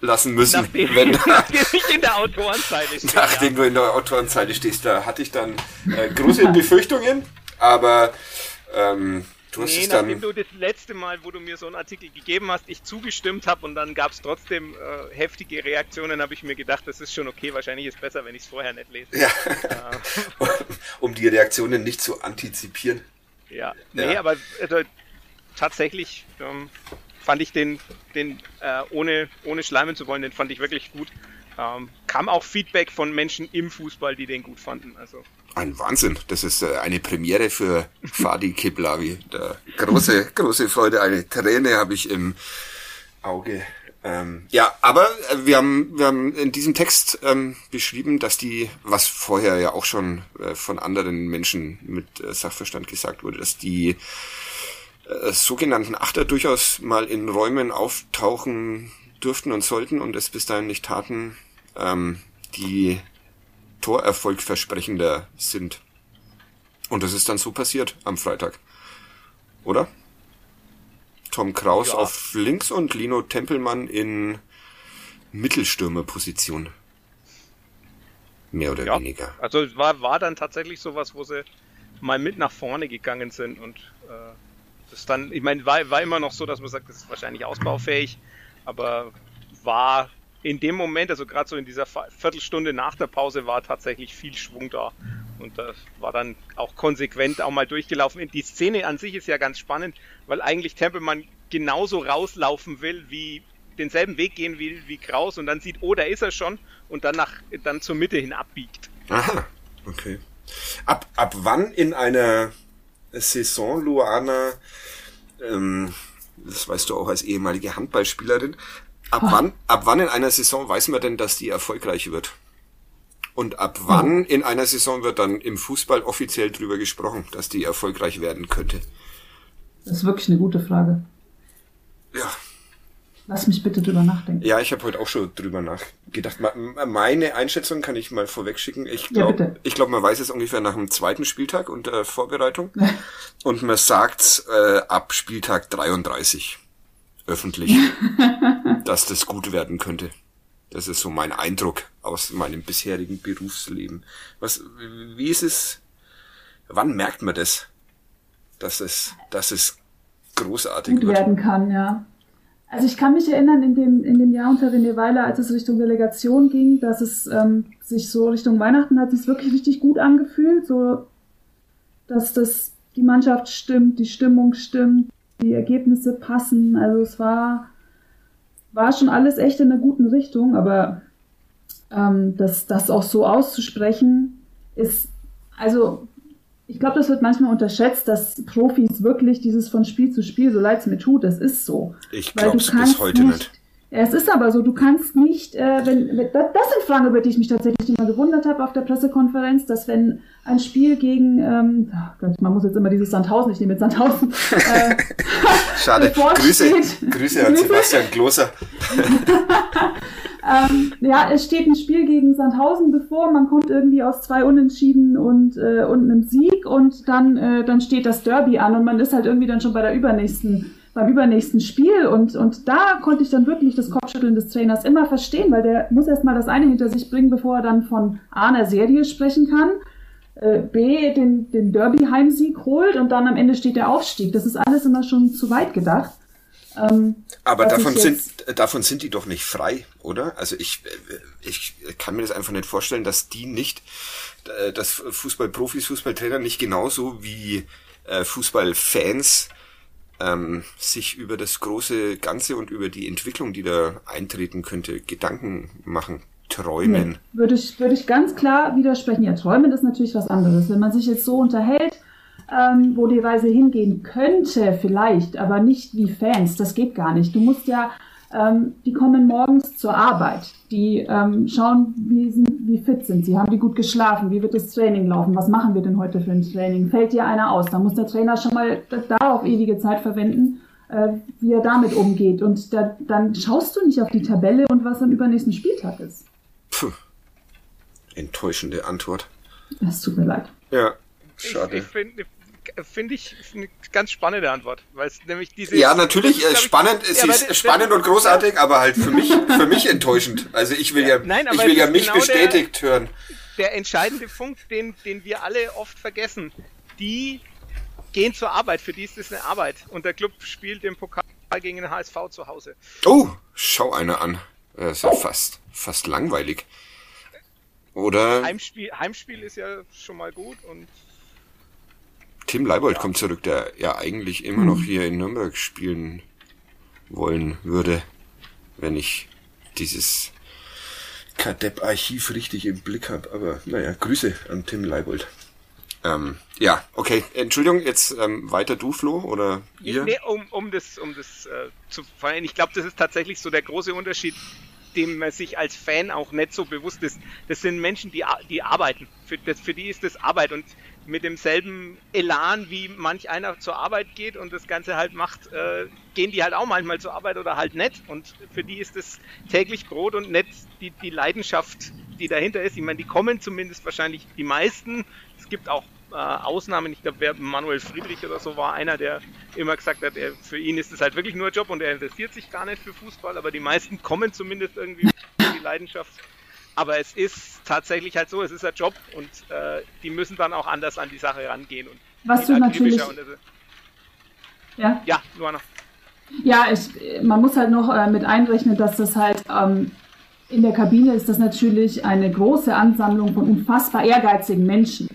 lassen müssen. Nachdem, [LAUGHS] wenn, [LAUGHS] nachdem ich in der Autorenzeile stehe. Nachdem ja. du in der Autorenzeile stehst, da hatte ich dann äh, große Befürchtungen, aber ähm, Du hast nee, es nachdem du das letzte Mal, wo du mir so einen Artikel gegeben hast, ich zugestimmt habe und dann gab es trotzdem äh, heftige Reaktionen, habe ich mir gedacht, das ist schon okay, wahrscheinlich ist es besser, wenn ich es vorher nicht lese. Ja. [LAUGHS] Äh. [LAUGHS] um die Reaktionen nicht zu antizipieren. Ja, nee, ja. aber also, tatsächlich ähm, fand ich den, den äh, ohne, ohne schleimen zu wollen, den fand ich wirklich gut. Ähm, kam auch Feedback von Menschen im Fußball, die den gut fanden. Also ein Wahnsinn. Das ist äh, eine Premiere für Fadi Kiblavi. Der große, große Freude. Eine Träne habe ich im Auge. Ähm, ja, aber äh, wir haben, wir haben in diesem Text ähm, beschrieben, dass die, was vorher ja auch schon äh, von anderen Menschen mit äh, Sachverstand gesagt wurde, dass die äh, sogenannten Achter durchaus mal in Räumen auftauchen dürften und sollten und es bis dahin nicht taten, ähm, die Torerfolg versprechender sind. Und das ist dann so passiert am Freitag. Oder? Tom Kraus ja. auf links und Lino Tempelmann in Mittelstürmerposition. Mehr oder ja. weniger. Also es war, war dann tatsächlich sowas, wo sie mal mit nach vorne gegangen sind und äh, das dann, ich meine, war, war immer noch so, dass man sagt, das ist wahrscheinlich ausbaufähig, aber war in dem Moment, also gerade so in dieser Viertelstunde nach der Pause, war tatsächlich viel Schwung da. Und das war dann auch konsequent auch mal durchgelaufen. Die Szene an sich ist ja ganz spannend, weil eigentlich Tempelmann genauso rauslaufen will, wie denselben Weg gehen will wie Kraus und dann sieht, oh, da ist er schon und dann nach, dann zur Mitte hin abbiegt. Aha, okay. Ab, ab wann in einer Saison, Luana, ähm, das weißt du auch als ehemalige Handballspielerin, Ab wann, ab wann in einer Saison weiß man denn, dass die erfolgreich wird? Und ab wann in einer Saison wird dann im Fußball offiziell drüber gesprochen, dass die erfolgreich werden könnte? Das ist wirklich eine gute Frage. Ja. Lass mich bitte drüber nachdenken. Ja, ich habe heute auch schon drüber nachgedacht. Meine Einschätzung kann ich mal vorwegschicken. Ich glaube, ja, ich glaube, man weiß es ungefähr nach dem zweiten Spieltag und der Vorbereitung. und man sagt äh, ab Spieltag 33 öffentlich, [LAUGHS] dass das gut werden könnte. Das ist so mein Eindruck aus meinem bisherigen Berufsleben. Was, wie ist es? Wann merkt man das? Dass es, dass es großartig gut werden kann, ja. Also ich kann mich erinnern, in dem, in dem Jahr unter René Weiler, als es Richtung Delegation ging, dass es ähm, sich so Richtung Weihnachten hat sich wirklich richtig gut angefühlt, so dass das die Mannschaft stimmt, die Stimmung stimmt, die Ergebnisse passen. Also es war, war schon alles echt in einer guten Richtung, aber ähm, das, das auch so auszusprechen, ist, also ich glaube, das wird manchmal unterschätzt, dass Profis wirklich dieses von Spiel zu Spiel, so leid es mir tut, das ist so. Ich glaube es bis heute nicht. nicht. Es ist aber so, du kannst nicht, äh, wenn, wenn das sind Fragen, über die ich mich tatsächlich immer gewundert habe auf der Pressekonferenz, dass wenn ein Spiel gegen, ähm, Gott, man muss jetzt immer dieses Sandhausen, ich nehme jetzt Sandhausen. [LAUGHS] Äh, Schade. [LAUGHS] Grüße, Grüße an Sebastian Gloser. [LAUGHS] ähm, ja, es steht ein Spiel gegen Sandhausen bevor, man kommt irgendwie aus zwei Unentschieden und, äh, und einem Sieg und dann, äh, dann steht das Derby an und man ist halt irgendwie dann schon bei der übernächsten, beim übernächsten Spiel und, und da konnte ich dann wirklich das Kopfschütteln des Trainers immer verstehen, weil der muss erstmal das eine hinter sich bringen, bevor er dann von A einer Serie sprechen kann. Äh, B den, den Derby-Heimsieg holt und dann am Ende steht der Aufstieg. Das ist alles immer schon zu weit gedacht. Ähm, Aber davon sind, davon sind die doch nicht frei, oder? Also ich, ich kann mir das einfach nicht vorstellen, dass die nicht, äh, dass Fußballprofis, Fußballtrainer nicht genauso wie äh, Fußballfans ähm, sich über das große Ganze und über die Entwicklung, die da eintreten könnte, Gedanken machen. Träumen. Nee, würde ich, würde ich ganz klar widersprechen. Ja, träumen ist natürlich was anderes. Wenn man sich jetzt so unterhält, ähm, wo die Reise hingehen könnte, vielleicht, aber nicht wie Fans. Das geht gar nicht. Du musst ja, ähm, die kommen morgens zur Arbeit. Die ähm, schauen, wie, sind, wie fit sind sie, haben die gut geschlafen, wie wird das Training laufen, was machen wir denn heute für ein Training? Fällt dir einer aus? Da muss der Trainer schon mal darauf ewige Zeit verwenden, äh, wie er damit umgeht. Und da, dann schaust du nicht auf die Tabelle und was am übernächsten Spieltag ist. Puh. Enttäuschende Antwort. Es tut mir leid. Ja, schade. Ich, ich finde find ich eine ganz spannende Antwort, weil es nämlich diese Ja, natürlich ist, spannend, ich, es ja, ist spannend und großartig, aber halt für mich [LAUGHS] für mich enttäuschend. Also ich will ja, ja Nein, ich will ja mich genau bestätigt der, hören. Der entscheidende Punkt, den den wir alle oft vergessen, die gehen zur Arbeit, für die ist das eine Arbeit und der Club spielt den Pokal gegen den HSV zu Hause. Oh, schau einer an. Das ist ja fast fast langweilig. Oder? Heimspiel, Heimspiel ist ja schon mal gut und Tim Leibold ja. kommt zurück, der ja eigentlich immer noch hier in Nürnberg spielen wollen würde, wenn ich dieses Kadepp-Archiv richtig im Blick habe. Aber naja, Grüße an Tim Leibold. Ähm, ja, okay. Entschuldigung, jetzt ähm, weiter du, Flo, oder ihr? Nee, um, um das, um das äh, zu feiern. Ich glaube, das ist tatsächlich so der große Unterschied, dem man sich als Fan auch nicht so bewusst ist. Das sind Menschen, die, die arbeiten. Für, das, für die ist das Arbeit. Und mit demselben Elan, wie manch einer zur Arbeit geht und das Ganze halt macht, äh, gehen die halt auch manchmal zur Arbeit oder halt nicht. Und für die ist es täglich Brot und nicht die, die Leidenschaft, die dahinter ist. Ich meine, die kommen zumindest wahrscheinlich die meisten. Es gibt auch äh, Ausnahmen. Ich glaube, Manuel Friedrich oder so war einer, der immer gesagt hat, er, für ihn ist es halt wirklich nur ein Job und er interessiert sich gar nicht für Fußball. Aber die meisten kommen zumindest irgendwie die Leidenschaft aber es ist tatsächlich halt so, es ist ein Job und äh, die müssen dann auch anders an die Sache rangehen. Und Was du natürlich... ja? Ja, Luana. Ja, ich, man muss halt noch äh, mit einrechnen, dass das halt ähm, in der Kabine ist das natürlich eine große Ansammlung von unfassbar ehrgeizigen Menschen.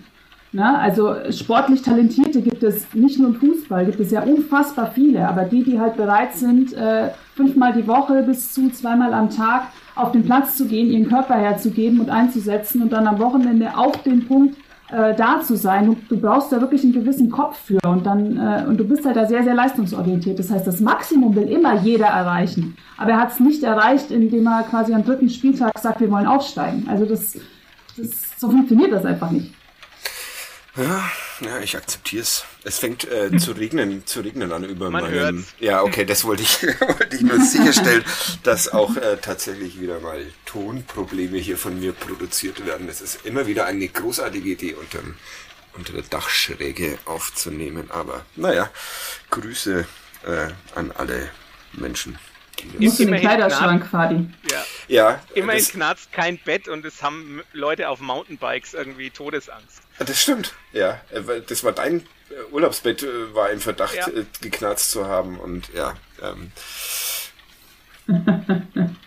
Ne? Also sportlich Talentierte gibt es nicht nur im Fußball, gibt es ja unfassbar viele, aber die, die halt bereit sind, äh, fünfmal die Woche bis zu zweimal am Tag auf den Platz zu gehen, ihren Körper herzugeben und einzusetzen und dann am Wochenende auf den Punkt äh, da zu sein. Du, du brauchst da wirklich einen gewissen Kopf für und dann äh, und du bist halt da sehr, sehr leistungsorientiert. Das heißt, das Maximum will immer jeder erreichen. Aber er hat es nicht erreicht, indem er quasi am dritten Spieltag sagt, wir wollen aufsteigen. Also das, das so funktioniert das einfach nicht. Ja, Ja, ich akzeptiere es. Es fängt äh, [LAUGHS] zu regnen, zu regnen an über Man meinem. hört's. Ja, okay, das wollte ich, [LAUGHS] wollte ich nur sicherstellen, dass auch äh, tatsächlich wieder mal Tonprobleme hier von mir produziert werden. Es ist immer wieder eine großartige Idee unterm, unter der Dachschräge aufzunehmen. Aber naja, Grüße äh, an alle Menschen. in den Immerhin Kleiderschrank, Fadi. Ja. Ja, Immerhin knarzt kein Bett und es haben Leute auf Mountainbikes irgendwie Todesangst. Das stimmt. Ja, äh, das war dein äh, Urlaubsbett, äh, war im Verdacht, Ja. geknarzt zu haben und ja. Ähm, [LAUGHS]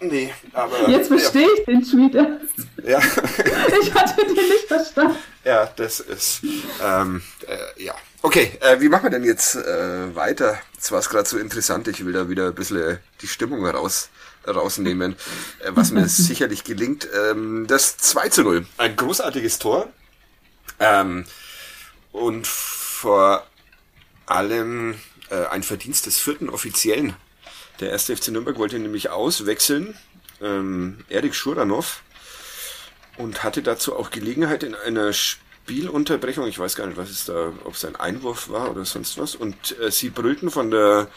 nee, aber. Jetzt verstehe ich den Tweet erst. Ja, [LAUGHS] Ich hatte den nicht verstanden. ja, das ist. Ähm, äh, ja. Okay, äh, wie machen wir denn jetzt äh, weiter? Jetzt war es gerade so interessant, ich will da wieder ein bisschen die Stimmung raus, rausnehmen, äh, was mir [LAUGHS] sicherlich gelingt. Ähm, das 2 zu 0, ein großartiges Tor. Ähm, und vor allem äh, ein Verdienst des vierten Offiziellen. Der erste FC Nürnberg wollte nämlich auswechseln. Ähm, Erik Schuranov und hatte dazu auch Gelegenheit in einer Spielunterbrechung, ich weiß gar nicht, was es da, ob es ein Einwurf war oder sonst was, und äh, sie brüllten von der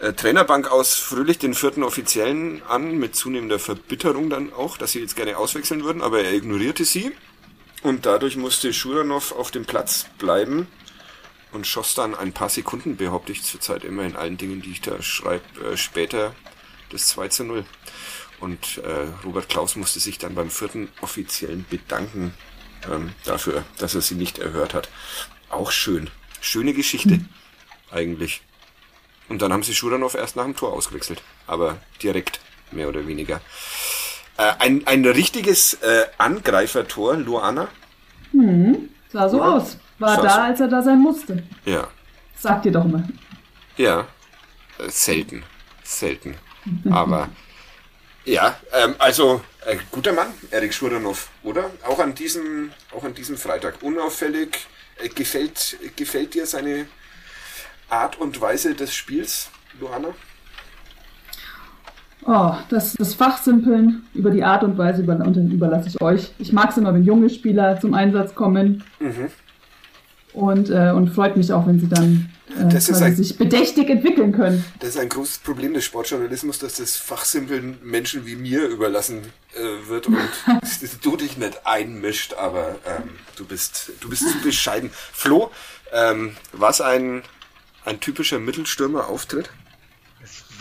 äh, Trainerbank aus fröhlich den vierten Offiziellen an, mit zunehmender Verbitterung dann auch, dass sie jetzt gerne auswechseln würden, aber er ignorierte sie und dadurch musste Schuranov auf dem Platz bleiben und schoss dann ein paar Sekunden, behaupte ich zurzeit immer in allen Dingen, die ich da schreibe, äh, später das 2 zu 0. Und äh, Robert Klaus musste sich dann beim vierten Offiziellen bedanken ähm, dafür, dass er sie nicht erhört hat. Auch schön. Schöne Geschichte, eigentlich. Und dann haben sie Schuranov erst nach dem Tor ausgewechselt. Aber direkt, mehr oder weniger. Äh, ein, ein richtiges äh, Angreifertor, Luana. Sah so Ja. aus. War Sah da, so- als er da sein musste. Ja, Sag dir doch mal. Ja, äh, selten, selten. Aber [LAUGHS] ja, ähm, also äh, guter Mann, Erik Schuranov, oder? Auch an diesem, auch an diesem Freitag unauffällig. Äh, gefällt, gefällt dir seine Art und Weise des Spiels, Johanna? Oh, das, das Fachsimpeln über die Art und Weise über, unter- überlasse ich euch. Ich mag es immer, wenn junge Spieler zum Einsatz kommen. Mhm. Und, äh, und freut mich auch, wenn sie dann äh, ein- sich bedächtig entwickeln können. Das ist ein großes Problem des Sportjournalismus, dass das Fachsimpeln Menschen wie mir überlassen äh, wird und [LAUGHS] du dich nicht einmischt, aber ähm, du bist du bist zu bescheiden. Flo, ähm, was ein ein typischer Mittelstürmer-Auftritt?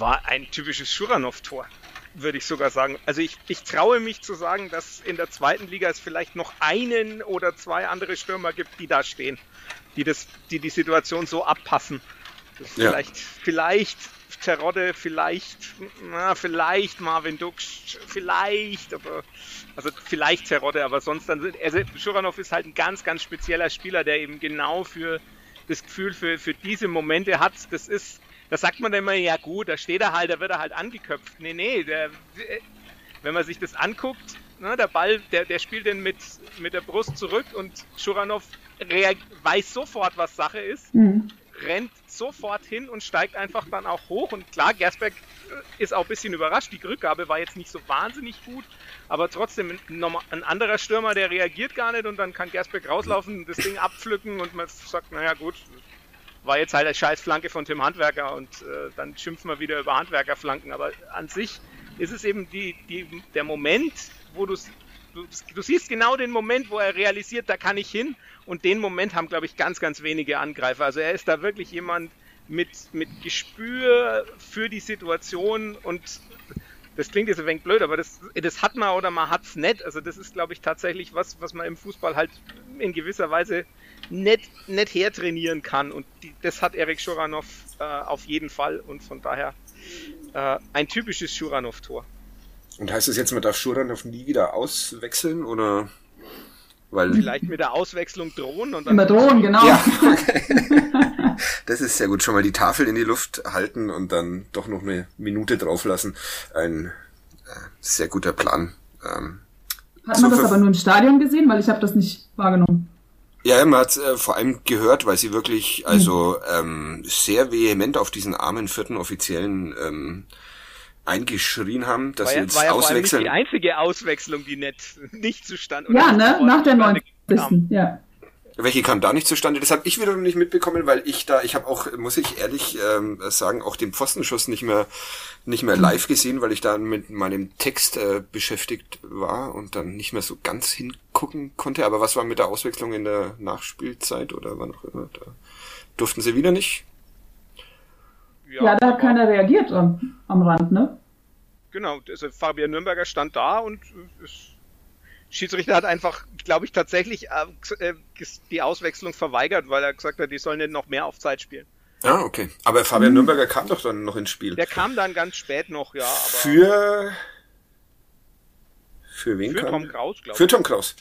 War ein typisches Schuranov-Tor, würde ich sogar sagen. Also ich, ich traue mich zu sagen, dass in der zweiten Liga es vielleicht noch einen oder zwei andere Stürmer gibt, die da stehen, die das, die die Situation so abpassen. Ja. Vielleicht, vielleicht Terodde, vielleicht, na, vielleicht Marvin Duksch, vielleicht, aber also vielleicht Terodde, aber sonst dann sind, also Schuranov ist halt ein ganz, ganz spezieller Spieler, der eben genau für das Gefühl für, für diese Momente hat. Das ist, da sagt man dann immer, ja gut, da steht er halt, da wird er halt angeköpft. Nee, nee, der, wenn man sich das anguckt, ne, der Ball, der, der spielt den mit, mit der Brust zurück und Schuranov weiß sofort, was Sache ist Mhm. rennt sofort hin und steigt einfach dann auch hoch. Und klar, Gersbeck äh, ist auch ein bisschen überrascht. Die Rückgabe war jetzt nicht so wahnsinnig gut, aber trotzdem ein, anderer Stürmer, der reagiert gar nicht und dann kann Gersbeck rauslaufen, das Ding abpflücken und man sagt, naja gut, war jetzt halt eine scheiß Flanke von Tim Handwerker und äh, dann schimpfen wir wieder über Handwerkerflanken. Aber an sich ist es eben die, die, der Moment, wo du's- du du siehst genau den Moment, wo er realisiert, da kann ich hin. Und den Moment haben, glaube ich, ganz, ganz wenige Angreifer. Also er ist da wirklich jemand mit, mit Gespür für die Situation und das klingt jetzt ein wenig blöd, aber das, das hat man oder man hat's nicht. Also das ist, glaube ich, tatsächlich was, was man im Fußball halt in gewisser Weise nicht, nicht hertrainieren kann. Und die, das hat Erik Schuranov äh, auf jeden Fall. Und von daher äh, ein typisches Schuranov-Tor. Und heißt das jetzt, man darf Schuranov nie wieder auswechseln oder? Weil Vielleicht mit der Auswechslung drohen und dann Immer drohen, genau. ja, [LAUGHS] das ist sehr gut. Schon mal die Tafel in die Luft halten und dann doch noch eine Minute drauflassen. Ein äh, sehr guter Plan. Ähm, Hat man das aber nur im Stadion gesehen, weil ich habe das nicht wahrgenommen. Ja, man hat äh, vor allem gehört, weil sie wirklich also ähm, sehr vehement auf diesen armen vierten Offiziellen ähm, eingeschrien haben, dass war sie jetzt war ja vor allem nicht auswechseln. die einzige Auswechslung, die nicht, [LAUGHS] nicht zustande Ja, ne? Nach der zustande kam. 90. Ja. Welche kam da nicht zustande? Das habe ich wiederum nicht mitbekommen, weil ich da, ich habe auch, muss ich ehrlich ähm, sagen, auch den Pfostenschuss nicht mehr nicht mehr live gesehen, weil ich da mit meinem Text äh, beschäftigt war und dann nicht mehr so ganz hingucken konnte. Aber was war mit der Auswechslung in der Nachspielzeit oder wann auch immer? Da durften sie wieder nicht. Ja, ja da hat keiner reagiert am, am Rand, ne? Genau, also Fabian Nürnberger stand da und äh, Schiedsrichter hat einfach, glaube ich, tatsächlich äh, äh, die Auswechslung verweigert, weil er gesagt hat, die sollen nicht noch mehr auf Zeit spielen. Ah, okay. Aber Fabian Nürnberger kam doch dann noch ins Spiel. Der kam dann ganz spät noch, ja. Aber für für wen für kam? Tom Kraus, glaube ich. Für Tom Kraus.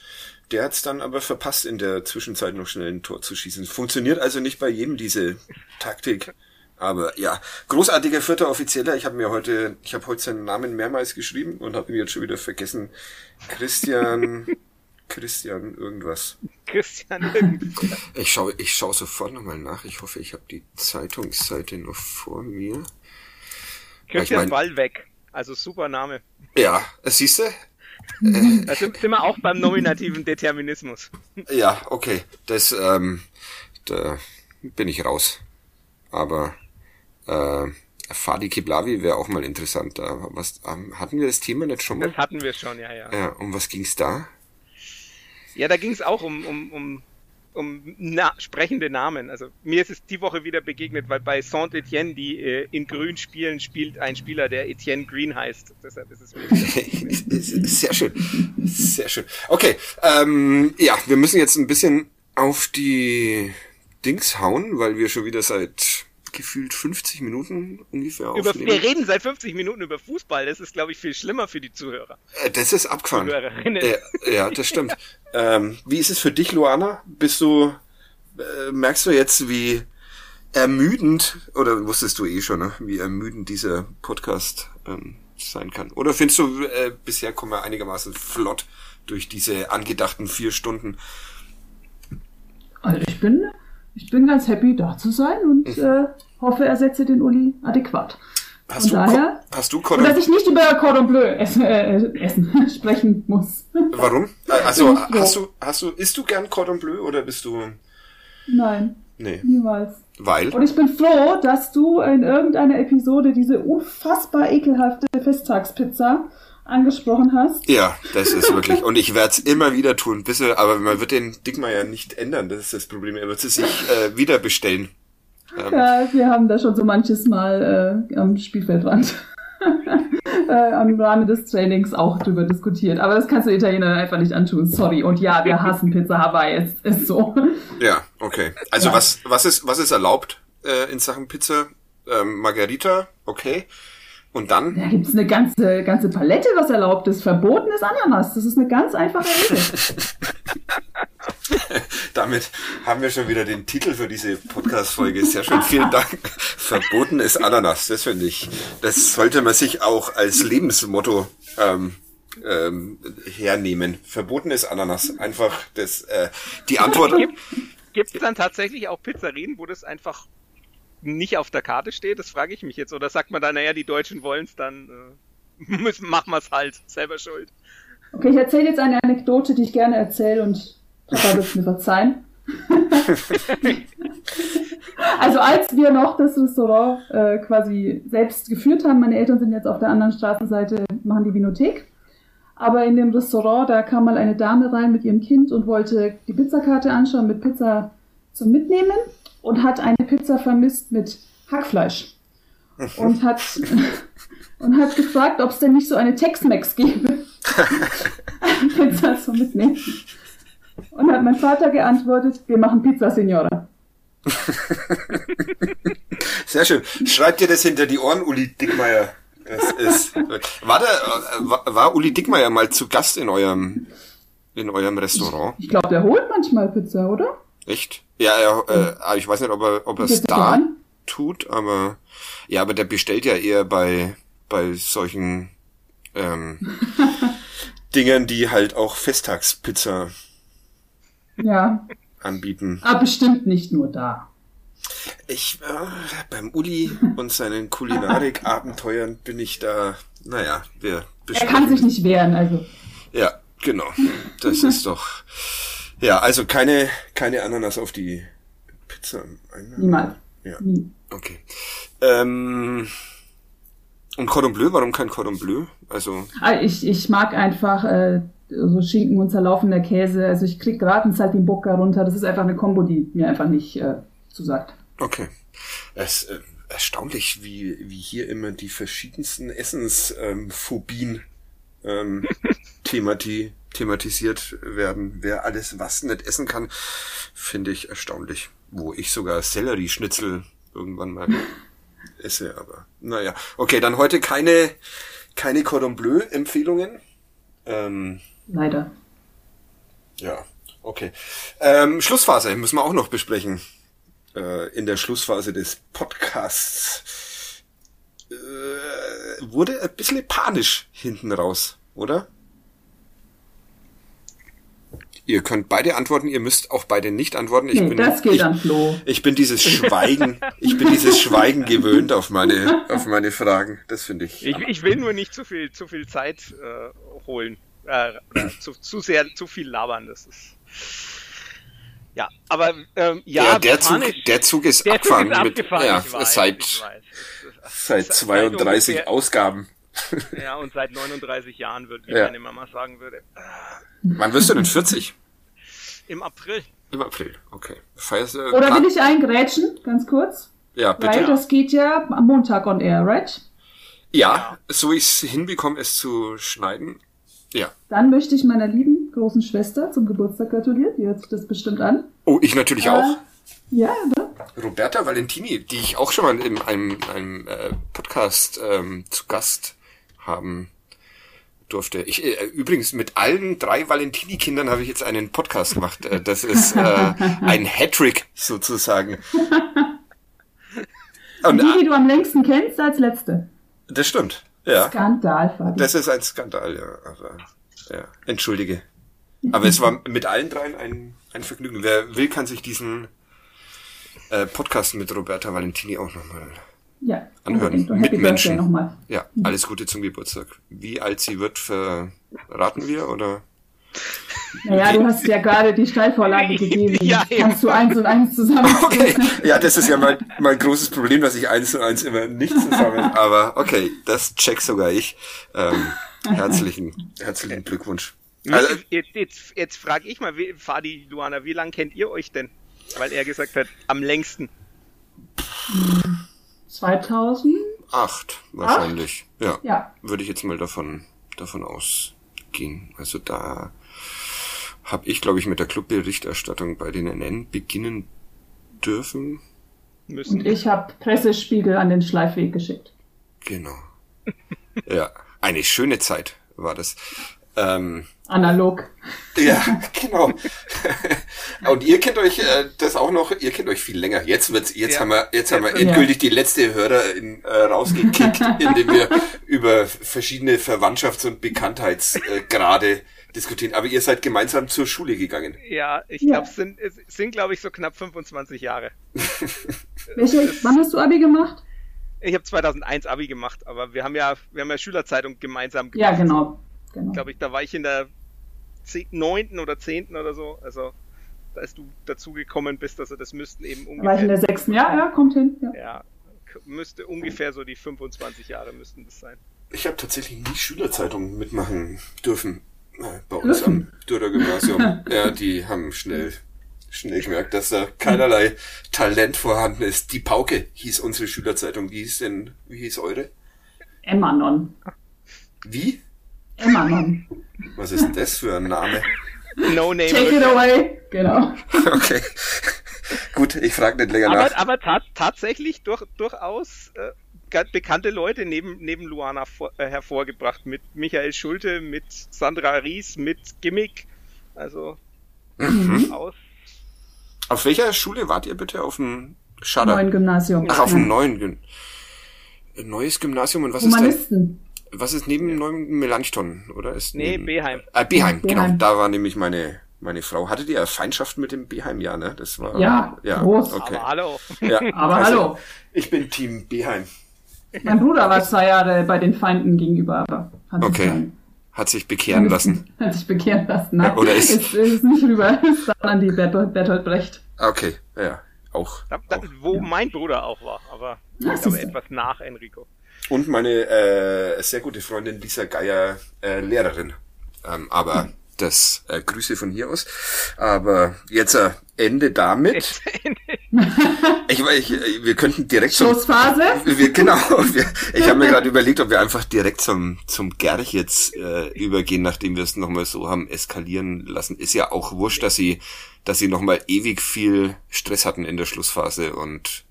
Der hat es dann aber verpasst, in der Zwischenzeit noch schnell ein Tor zu schießen. Funktioniert also nicht bei jedem diese Taktik. Aber ja, großartiger vierter Offizieller. Ich habe mir heute, ich habe heute seinen Namen mehrmals geschrieben und habe ihn jetzt schon wieder vergessen. Christian, [LAUGHS] Christian irgendwas. Christian [LAUGHS] irgendwas. Ich schaue, ich schaue sofort nochmal nach. Ich hoffe, ich habe die Zeitungsseite noch vor mir. Christian ich mein, Wallweg. Also super Name. Ja, siehst du? [LAUGHS] Da sind wir auch beim nominativen Determinismus. Ja, okay. Das, ähm, da bin ich raus. Aber äh, Fadi Kiblavi wäre auch mal interessant. Was, ähm, hatten wir das Thema nicht schon mal? Das hatten wir schon, ja, ja. Ja, um was ging's da? Ja, da ging es auch um, um, um, um na, sprechende Namen. Also mir ist es die Woche wieder begegnet, weil bei Saint-Etienne, die äh, in Grün spielen, spielt ein Spieler, der Etienne Green heißt. Deshalb ist es mir [LAUGHS] Sehr schön. Sehr schön. Okay, ähm, ja, wir müssen jetzt ein bisschen auf die Dings hauen, weil wir schon wieder seit gefühlt 50 Minuten ungefähr über, aufnehmen. Wir reden seit 50 Minuten über Fußball. Das ist, glaube ich, viel schlimmer für die Zuhörer. Äh, das ist abgefahren. Äh, ja, das stimmt. ähm, wie ist es für dich, Luana? Bist du, äh, merkst du jetzt, wie ermüdend, oder wusstest du eh schon, ne, wie ermüdend dieser Podcast ähm, sein kann? Oder findest du, äh, bisher kommen wir einigermaßen flott durch diese angedachten vier Stunden? Also ich bin ich bin ganz happy, da zu sein und mhm. äh, hoffe, er setze den Uli adäquat. Hast und du, daher, hast du Cordon, dass ich nicht über Cordon Bleu essen, äh, essen [LAUGHS] sprechen muss. Warum? Also hast du, hast du, isst du gern Cordon Bleu oder bist du? Nein. Nee. Niemals. Weil? Und ich bin froh, dass du in irgendeiner Episode diese unfassbar ekelhafte Festtagspizza angesprochen hast. Ja, das ist [LAUGHS] wirklich. Und ich werde es immer wieder tun, bis er, aber man wird den Digma ja nicht ändern, das ist das Problem. Er wird es sich [LAUGHS] äh, wieder bestellen. Ähm. Ja, wir haben da schon so manches Mal äh, am Spielfeldrand [LAUGHS] äh, am Rahmen des Trainings auch drüber diskutiert. Aber das kannst du Italienern einfach nicht antun. Sorry. Und ja, wir hassen Pizza Hawaii. Ist, ist so. Ja, okay. Also ja. was was ist was ist erlaubt äh, in Sachen Pizza? Ähm, Margarita, okay. Und dann? Da gibt's eine ganze, ganze Palette, was erlaubt ist. Verboten ist Ananas. Das ist eine ganz einfache Regel. [LAUGHS] Damit haben wir schon wieder den Titel für diese Podcast-Folge. Sehr schön. Vielen [LAUGHS] Dank. Verboten ist Ananas. Das finde ich. Das sollte man sich auch als Lebensmotto ähm, ähm, hernehmen. Verboten ist Ananas. Einfach das, äh, die Antwort. Gibt es dann tatsächlich auch Pizzerien, wo das einfach nicht auf der Karte steht? Das frage ich mich jetzt. Oder sagt man dann, naja, die Deutschen wollen es, dann äh, [LAUGHS] müssen, machen wir es halt, selber schuld. Okay, ich erzähle jetzt eine Anekdote, die ich gerne erzähle und Papa wird mir verzeihen. [LAUGHS] also als wir noch das Restaurant äh, quasi selbst geführt haben, meine Eltern sind jetzt auf der anderen Straßenseite, machen die Vinothek. Aber in dem Restaurant, da kam mal eine Dame rein mit ihrem Kind und wollte die Pizzakarte anschauen mit Pizza zum Mitnehmen und hat eine Pizza vermisst mit Hackfleisch. [LAUGHS] Und hat, [LAUGHS] und hat gefragt, ob es denn nicht so eine Tex-Mex gäbe. [LAUGHS] Pizza zum Mitnehmen. Und hat mein Vater geantwortet, wir machen Pizza, Signora. Sehr schön. Schreibt dir das hinter die Ohren, Uli Dickmeier. Es ist, war, der, war, war Uli Dickmeier mal zu Gast in eurem, in eurem Restaurant? Ich, ich glaube, der holt manchmal Pizza, oder? Echt? Ja, ja äh, ich weiß nicht, ob er ob er es da tut, aber ja, aber der bestellt ja eher bei bei solchen ähm, [LAUGHS] Dingern, die halt auch Festtagspizza ja. anbieten. Aber bestimmt nicht nur da. Ich äh, beim Uli und seinen Kulinarik-Abenteuern bin ich da, naja, wir Er kann sich nicht wehren, also. Ja, genau. Das ist doch Ja, also keine, keine Ananas auf die Pizza. Niemals. Ja. Nie. Okay. Ähm, und Cordon Bleu, warum kein Cordon Bleu? Also, Ah, ich, ich mag einfach äh, so Schinken und zerlaufender Käse. Also ich krieg gerade einen Saltimbocca runter. Das ist einfach eine Kombo, die mir einfach nicht äh, zusagt. okay. Es ist äh, erstaunlich, wie, wie hier immer die verschiedensten Essensphobien ähm, [LAUGHS] themati thematisiert werden. Wer alles was nicht essen kann, finde ich erstaunlich. Wo ich sogar Sellerieschnitzel irgendwann mal [LAUGHS] esse, aber naja. Okay, dann heute keine, keine Cordon Bleu Empfehlungen. Ähm, Leider. ja, okay. Ähm, Schlussphase müssen wir auch noch besprechen. Äh, in der Schlussphase des Podcasts äh, wurde ein bisschen panisch hinten raus, oder? Ihr könnt beide antworten, ihr müsst auch beide nicht antworten. Ich Nee, bin, das geht ich, an Flo. ich bin dieses Schweigen, ich bin dieses Schweigen gewöhnt auf meine, auf meine Fragen. Das finde ich. Ich, ich will nur nicht zu viel, zu viel Zeit äh, holen. Äh, zu, zu sehr, zu viel labern. Das ist. Ja, aber ähm, ja, ja, der Zug, der Zug ist der abgefahren Zug ist mit, abgefahren. ja, weiß, seit. Es seit 32 ungefähr- Ausgaben. Ja, und seit 39 Jahren wird, wie Ja. meine Mama sagen würde. Äh, Wann wirst du denn 40? Im April. Im April, okay. Feierst du? Oder will ich eingrätschen, ganz kurz? Ja, bitte. Weil das geht ja am Montag on air, right? Ja, so ich es hinbekomme, es zu schneiden. Ja. Dann möchte ich meiner lieben großen Schwester zum Geburtstag gratulieren. Die hört sich das bestimmt an. Oh, ich natürlich auch. Äh, ja, ne? Roberta Valentini, die ich auch schon mal in einem, einem äh, Podcast ähm, zu Gast haben durfte. Ich äh, übrigens mit allen drei Valentini-Kindern habe ich jetzt einen Podcast gemacht. Äh, das ist äh, [LAUGHS] ein Hattrick sozusagen. [LAUGHS] Und, Die, die du am längsten kennst, als letzte. das stimmt. Ja. Skandal, Fabi. Das ist ein Skandal, ja. Aber, ja. Entschuldige. Aber es war mit allen dreien ein, ein Vergnügen. Wer will, kann sich diesen äh, Podcast mit Roberta Valentini auch nochmal. Ja, anhören. Mitmenschen. Birthday nochmal. Ja, alles Gute zum Geburtstag. Wie alt sie wird, verraten wir oder? Naja, du hast ja gerade die Steilvorlage [LAUGHS] gegeben. Ja, eben. Kannst du eins und eins zusammen. [LAUGHS] Okay, ja, das ist ja mein, mein großes Problem, dass ich eins und eins immer nicht zusammen. [LAUGHS] Aber okay, das check sogar ich. Ähm, herzlichen, herzlichen Glückwunsch. Also, jetzt jetzt, jetzt frage ich mal, wie, Fadi, Luana, wie lange kennt ihr euch denn? Weil er gesagt hat, am längsten. 2000? acht wahrscheinlich. Ja. Ja. würde ich jetzt mal davon, davon ausgehen. Also da habe ich, glaube ich, mit der Clubberichterstattung bei den NN beginnen dürfen. Müssen. Und ich habe Pressespiegel an den Schleifweg geschickt. Genau. Ja, eine schöne Zeit war das. Ähm, Analog. ja, [LAUGHS] genau. [LAUGHS] Und ihr kennt euch äh, das auch noch, ihr kennt euch viel länger. Jetzt wird's, jetzt Ja. haben wir, jetzt haben wir Ja. endgültig die letzte Hörerin äh, rausgekickt, [LAUGHS] indem wir über verschiedene Verwandtschafts- und Bekanntheitsgrade diskutieren. Aber ihr seid gemeinsam zur Schule gegangen. Ja, ich Ja. glaube, es sind, es sind glaube ich, so knapp 25 Jahre. Welche, wann hast du Abi gemacht? Ich habe 2001 Abi gemacht, aber wir haben ja, wir haben ja Schülerzeitung gemeinsam Ja, gemacht. genau. Genau. Glaube ich, da war ich in der neunten oder zehnten oder so. Also, als du dazugekommen bist, also das müssten eben Da war ich in der ungefähr, sechsten. Ja, ja, kommt hin. Ja. ja, müsste ungefähr so die 25 Jahre müssten das sein. Ich habe tatsächlich nie Schülerzeitung mitmachen dürfen. äh, Bei uns Dürfen? am Dürrer Gymnasium. [LAUGHS] ja, die haben schnell, schnell gemerkt, dass da keinerlei Talent vorhanden ist. Die Pauke hieß unsere Schülerzeitung. Wie hieß denn, wie hieß eure? Emanon. Wie? Emanon. Was ist denn das für ein Name? No name. Take it away. Genau. [LAUGHS] Okay. Gut, ich frage nicht länger aber nach. aber ta tatsächlich durch, durchaus äh, bekannte Leute neben, neben Luana vor, äh, hervorgebracht. Mit Michael Schulte, mit Sandra Ries, mit Gimmick. Also Mhm. aus. Auf welcher Schule wart ihr bitte? Auf dem Schadder? Neuen Gymnasium. Ach, auf dem Ja. neuen Gym Neues Gymnasium und was ist denn? Was ist neben neuen Melanchthon, oder? Ist Nee, neben, Beheim. Ah, Beheim, genau. Beheim. Da war nämlich meine, meine Frau. Hattet ihr Feindschaft mit dem Beheim? Ja, ne? Das war, Ja, groß. Okay. Aber hallo. Ja, [LAUGHS] Aber also, hallo. Ich bin Team Beheim. Mein Bruder war zwei Jahre bei den Feinden gegenüber, aber hat sich Okay. dann hat sich bekehren lassen. [LAUGHS] Hat sich bekehren lassen, nein. Ja, oder ist- ist, ist nicht rüber, ist dann an die Bertolt, Bertolt Brecht. Okay, ja, auch. Da, da, auch. wo mein Bruder auch war, aber Ja, ich glaube siehste. etwas nach Enrico. Und meine äh, sehr gute Freundin Lisa Geier, äh, Lehrerin. Ähm, aber das äh, Grüße von hier aus. Aber jetzt äh, Ende damit. Ich, ich, wir könnten direkt zum Schlussphase. wir, genau, wir, ich habe mir gerade überlegt, ob wir einfach direkt zum, zum Gerch jetzt äh, übergehen, nachdem wir es nochmal so haben eskalieren lassen. Ist ja auch wurscht, dass sie, dass sie nochmal ewig viel Stress hatten in der Schlussphase und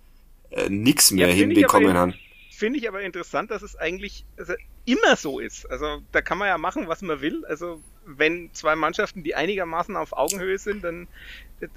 äh, nix mehr Ja, hinbekommen in- haben. Finde ich aber interessant, dass es eigentlich also immer so ist. Also da kann man ja machen, was man will. Also wenn zwei Mannschaften, die einigermaßen auf Augenhöhe sind, dann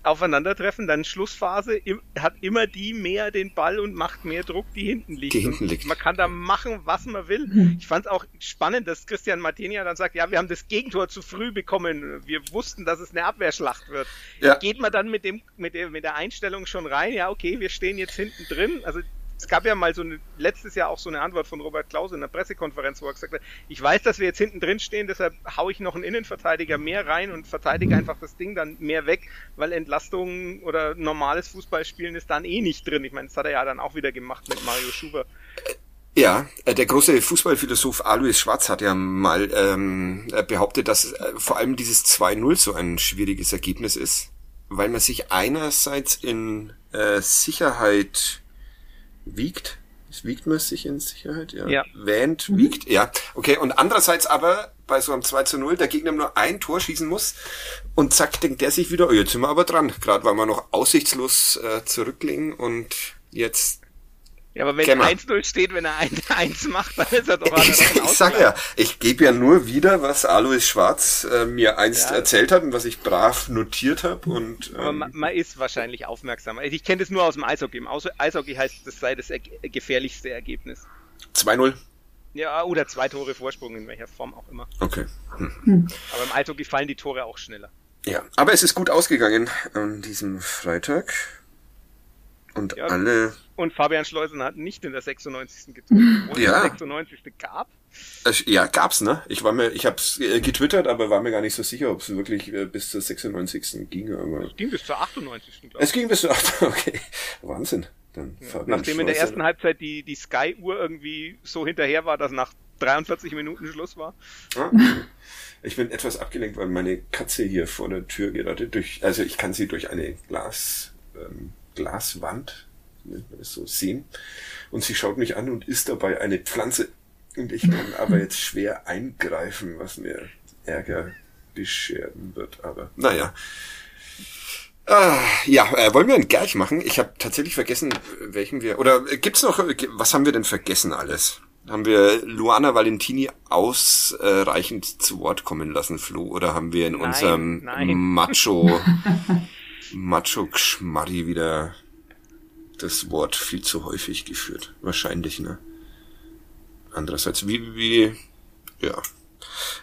aufeinandertreffen, dann Schlussphase hat immer die mehr den Ball und macht mehr Druck, die hinten liegt. Die hinten liegt. Man kann da machen, was man will. Mhm. Ich fand es auch spannend, dass Christian Martinia dann sagt, ja, wir haben das Gegentor zu früh bekommen. Wir wussten, dass es eine Abwehrschlacht wird. Ja. Geht man dann mit dem, mit der, mit der Einstellung schon rein? Ja, okay, wir stehen jetzt hinten drin. Also es gab ja mal so eine, letztes Jahr auch so eine Antwort von Robert Klaus in der Pressekonferenz, wo er gesagt hat, ich weiß, dass wir jetzt hinten drin stehen, deshalb hau ich noch einen Innenverteidiger mehr rein und verteidige einfach das Ding dann mehr weg, weil Entlastung oder normales Fußballspielen ist dann eh nicht drin. Ich meine, das hat er ja dann auch wieder gemacht mit Mario Schuber. Ja, äh, der große Fußballphilosoph Alois Schwarz hat ja mal ähm, äh, behauptet, dass äh, vor allem dieses 2-0 so ein schwieriges Ergebnis ist, weil man sich einerseits in äh, Sicherheit wiegt. Wiegt man sich in Sicherheit? Ja. Ja. Wähnt, wiegt, ja. Okay, und andererseits aber bei so einem 2 zu 0 der Gegner nur ein Tor schießen muss und zack, denkt der sich wieder, oh, jetzt sind wir aber dran. Gerade weil wir noch aussichtslos äh, zurücklegen und jetzt Ja, aber wenn Kämmer. 1-0 steht, wenn er 1-1 [LAUGHS] macht, dann ist er doch [LAUGHS] Ich, [LAUGHS] ich sag ja, ich gebe ja nur wieder, was Alois Schwarz äh, mir einst Ja. erzählt hat und was ich brav notiert habe und Aber ähm, man, man ist wahrscheinlich aufmerksamer. Also Ich kenne das nur aus dem Eishockey. Im Eishockey heißt, das sei das er gefährlichste Ergebnis. 2-0. Ja, oder zwei Tore Vorsprung, in welcher Form auch immer. Okay. Aber im Eishockey fallen die Tore auch schneller. Ja, aber es ist gut ausgegangen an diesem Freitag. Und Ja. alle, Und Fabian Schleusen hat nicht in der 96. getroffen, [LAUGHS] Ja. es die 96. gab. äh, ja, gab's, ne? Ich war mir, ich hab's äh, getwittert, aber war mir gar nicht so sicher, ob es wirklich äh, bis zur 96. ging. Aber Es ging bis zur 98. glaube ich. es ging bis zur, [LAUGHS] okay, Wahnsinn. Dann Fabian Nachdem in der ersten Halbzeit die, die Sky-Uhr irgendwie so hinterher war, dass nach 43 Minuten Schluss war. Ah, Ich bin etwas abgelenkt, weil meine Katze hier vor der Tür gerade durch, also ich kann sie durch eine Glas, ähm, Glaswand, nennt man das so, sehen. Und sie schaut mich an und isst dabei eine Pflanze. Und ich kann [LAUGHS] aber jetzt schwer eingreifen, was mir Ärger bescheren wird. Aber naja. Ah, ja, äh, wollen wir einen Gerch machen? Ich habe tatsächlich vergessen, welchen wir. Oder äh, gibt's noch. äh, Was haben wir denn vergessen alles? Haben wir Luana Valentini ausreichend zu Wort kommen lassen, Flo? Oder haben wir in Nein, unserem nein. Macho [LAUGHS] Macho Geschmarri wieder das Wort viel zu häufig geführt? Wahrscheinlich, ne? Andererseits, wie, wie, ja,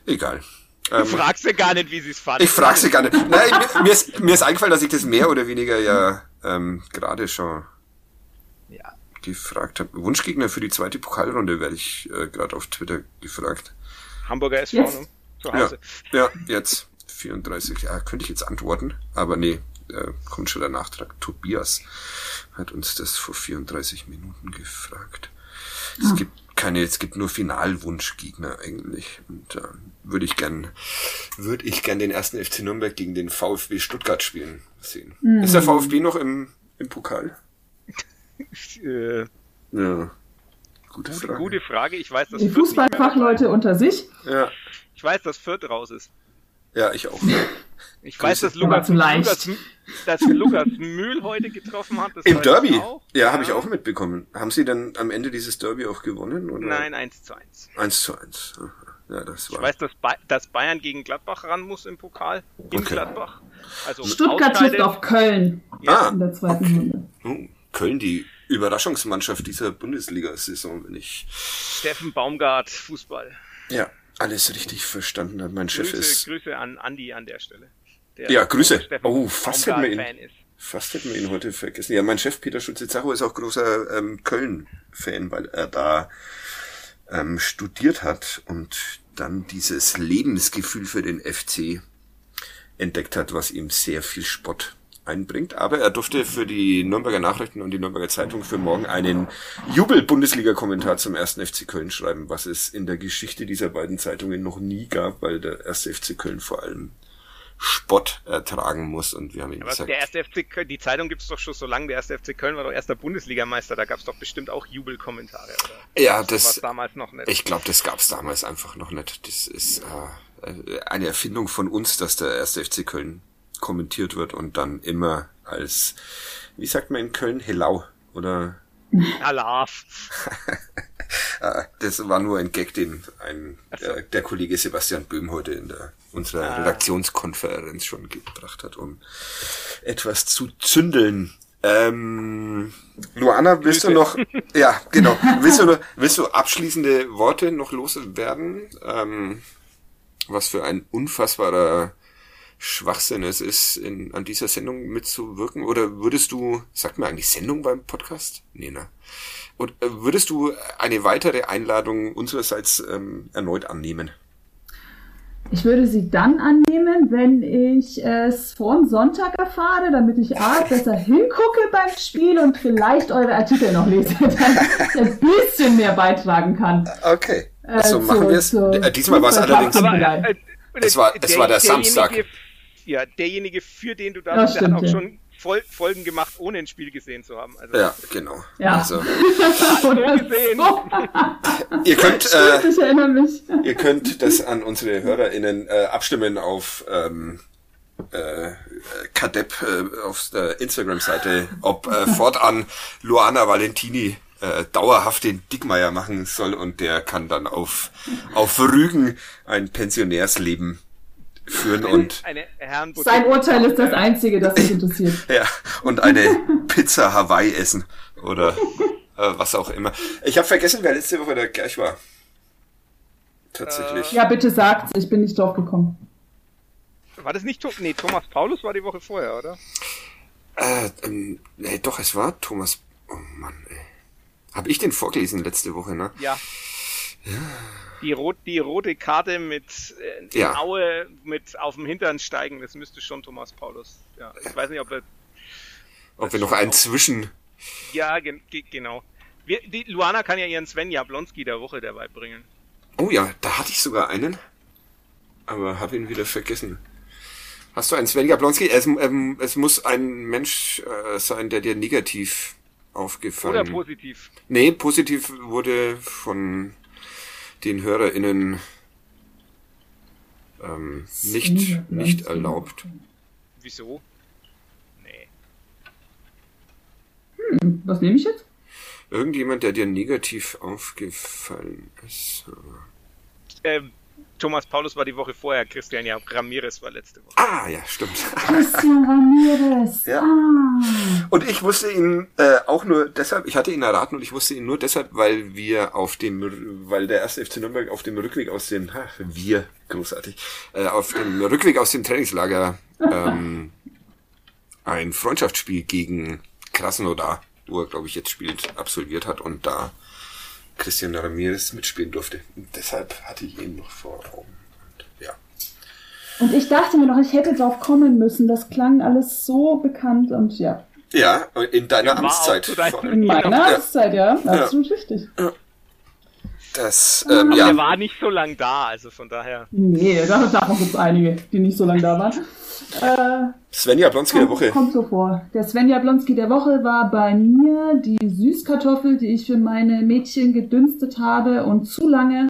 egal. Du Ähm, fragst ja gar nicht, wie sie es fanden. ich frage sie gar nicht. Nein, mir, mir, ist, mir ist eingefallen, dass ich das mehr oder weniger ja ähm, gerade schon Ja. gefragt habe. Wunschgegner für die zweite Pokalrunde werde ich äh, gerade auf Twitter gefragt. Hamburger SV Yes. ne? zu Ja, Hause. ja, jetzt 34. Ja, könnte ich jetzt antworten, aber nee, der Nachtrag. Tobias hat uns das vor 34 Minuten gefragt. Es gibt keine, es gibt nur Finalwunschgegner eigentlich. Und da würde ich gern, würde ich gern den ersten FC Nürnberg gegen den VfB Stuttgart spielen sehen. Ist der VfB noch im, im Pokal? Äh, Ja. Gute Frage. gute Frage. Ich weiß, dass Die Fußballfachleute unter sich. Ja. Ich weiß, dass Fürth raus ist. ja, ich auch. [LAUGHS] Ich weiß, dass Lukas. Lukas, dass Lukas Mühl heute getroffen hat. Das Im Derby? ich Auch. Ja, habe ich auch mitbekommen. Haben Sie denn am Ende dieses Derby auch gewonnen? Oder? Nein, 1 zu 1. 1 zu 1. Aha. Ja, das Ich war. weiß, dass, Ba- dass Bayern gegen Gladbach ran muss im Pokal. In Okay. Gladbach. Also Stuttgart trifft auf Köln Ah. in der zweiten Runde. Oh, Köln, die Überraschungsmannschaft dieser Bundesliga-Saison, wenn ich Steffen Baumgart, Fußball. ja alles richtig verstanden habe. Mein Chef Grüße, ist. Grüße an Andi an der Stelle. Ja, Grüße. Oh, fast hätten wir ihn-. Fast hätten wir ihn heute vergessen. Ja, mein Chef Peter Schulze-Zacho ist auch großer ähm, Köln-Fan, weil er da ähm, studiert hat und dann dieses Lebensgefühl für den FC entdeckt hat, was ihm sehr viel Spott einbringt. Aber er durfte für die Nürnberger Nachrichten und die Nürnberger Zeitung für morgen einen Jubel-Bundesliga-Kommentar zum ersten FC Köln schreiben, was es in der Geschichte dieser beiden Zeitungen noch nie gab, weil der erste FC Köln vor allem Spott ertragen muss. Und wir haben ihm Aber gesagt, der erste FC Köln, die Zeitung gibt's doch schon so lange. Der erste FC Köln war doch erster Bundesligameister. Da gab's doch bestimmt auch Jubelkommentare. Oder? ja, war's das, damals noch nicht. ich glaube, das gab's damals einfach noch nicht. Das ist äh, eine Erfindung von uns, dass der erste FC Köln kommentiert wird und dann immer als, wie sagt man in Köln, Helau oder [LAUGHS] Alarv. [LAUGHS] Äh, das war nur ein Gag, den ein, so. der, der Kollege Sebastian Böhm heute in der, unserer. Redaktionskonferenz schon gebracht hat, um etwas zu zündeln. Ähm, Luana, willst du Grüße. noch, [LAUGHS] ja, genau, willst du, noch, willst du abschließende Worte noch loswerden? Ähm, was für ein unfassbarer Schwachsinn es ist, in, an dieser Sendung mitzuwirken? Oder würdest du, sagt man eigentlich Sendung beim Podcast? Nee, ne? Und äh, würdest du eine weitere Einladung unsererseits ähm, erneut annehmen? Ich würde sie dann annehmen, wenn ich es vor dem Sonntag erfahre, damit ich A, besser hingucke beim Spiel und vielleicht eure Artikel noch lese, [LAUGHS] damit ich ein bisschen mehr beitragen kann. Okay. Äh, so machen wir es. Äh, Diesmal war es allerdings. Aber- äh, Es war- es war der Samstag. derjenige- Ja, derjenige, für den du da bist, der hat auch ja. schon Fol Folgen gemacht, ohne ein Spiel gesehen zu haben. Also, Ja, genau. Ja. Also, [LAUGHS] Oder gesehen. so. [LAUGHS] ihr könnt, äh, Ich erinnere mich. ihr könnt das an unsere HörerInnen äh, abstimmen auf ähm, äh, Kadepp äh, auf der Instagram-Seite, ob äh, fortan Luana Valentini äh, dauerhaft den Dickmeier machen soll und der kann dann auf, auf Rügen ein Pensionärsleben führen und [LAUGHS] eine Sein Urteil ist das Einzige, das mich interessiert. [LAUGHS] Ja, und eine Pizza Hawaii essen oder äh, was auch immer. Ich habe vergessen, wer letzte Woche der Gerch war. Tatsächlich. Ja, bitte sagt's, ich bin nicht drauf gekommen. War das nicht Nee, Thomas Paulus war die Woche vorher, oder? Äh, ähm, nee, doch, es war Thomas. Oh Mann, ey. Hab ich den vorgelesen letzte Woche, ne? Ja. Die, rot, die rote Karte mit äh, Ja. Aue mit auf dem Hintern steigen, das müsste schon Thomas Paulus. Ja, ich weiß nicht, ob er. Ob wir noch einen zwischen. Ja, gen ge genau. Wir, die Luana kann ja ihren Sven Jablonski der Woche dabei bringen. Oh ja, da hatte ich sogar einen. Aber hab ihn wieder vergessen. Hast du einen Sven Jablonski? Es, ähm, es muss ein Mensch äh, sein, der dir negativ aufgefallen Oder positiv. Nee, positiv wurde von den HörerInnen ähm, nicht, nicht erlaubt. Wieso? Nee. Was nehme ich jetzt? Irgendjemand, der dir negativ aufgefallen ist. Ähm, Thomas Paulus war die Woche vorher, Christian ja, Ramirez war letzte Woche. Ah, ja, stimmt. Christian Ramirez. Ja. Ah. Und ich wusste ihn äh, auch nur deshalb, ich hatte ihn erraten und ich wusste ihn nur deshalb, weil wir auf dem, weil der erste FC Nürnberg auf dem Rückweg aus dem, ha, wir, großartig, äh, auf dem Rückweg aus dem Trainingslager ähm, ein Freundschaftsspiel gegen Krasnodar, wo er, glaube ich, jetzt spielt, absolviert hat und da Christian Ramirez mitspielen durfte. Und deshalb hatte ich ihn noch vor Augen. Und, ja. Und ich dachte mir noch, ich hätte drauf kommen müssen. Das klang alles so bekannt und ja. Ja, in deiner auch Amtszeit. In meiner Ja. Amtszeit, ja. Absolut richtig. Das, ähm, Aber ja. er war nicht so lang da, also von daher. Nee, da- davon gibt es einige, die nicht so lange da waren. Äh, Svenja Blonski der kommt, Woche. kommt so vor. Der Sven Jablonski der Woche war bei mir die Süßkartoffel, die ich für meine Mädchen gedünstet habe und zu lange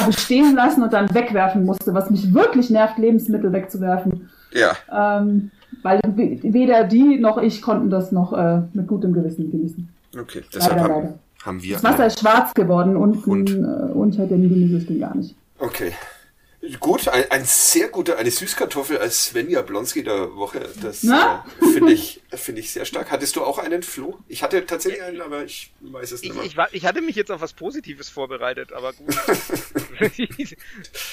habe stehen lassen und dann wegwerfen musste, was mich wirklich nervt, Lebensmittel wegzuwerfen. Ja, Ähm, weil we- weder die noch ich konnten das noch äh, mit gutem Gewissen genießen. okay. Deshalb Leider, haben, leider. Haben wir. Das Wasser ist schwarz geworden unten Und? äh, unter dem Gemüse ging gar nicht. Okay. Gut, ein, ein sehr guter, eine Süßkartoffel als Svenja Blonski der Woche. Das äh, finde ich, finde ich sehr stark. Hattest du auch einen Flo? Ich hatte tatsächlich einen, aber ich weiß es nicht Ich, mehr. ich, war, ich hatte mich jetzt auf was Positives vorbereitet, aber gut. [LAUGHS]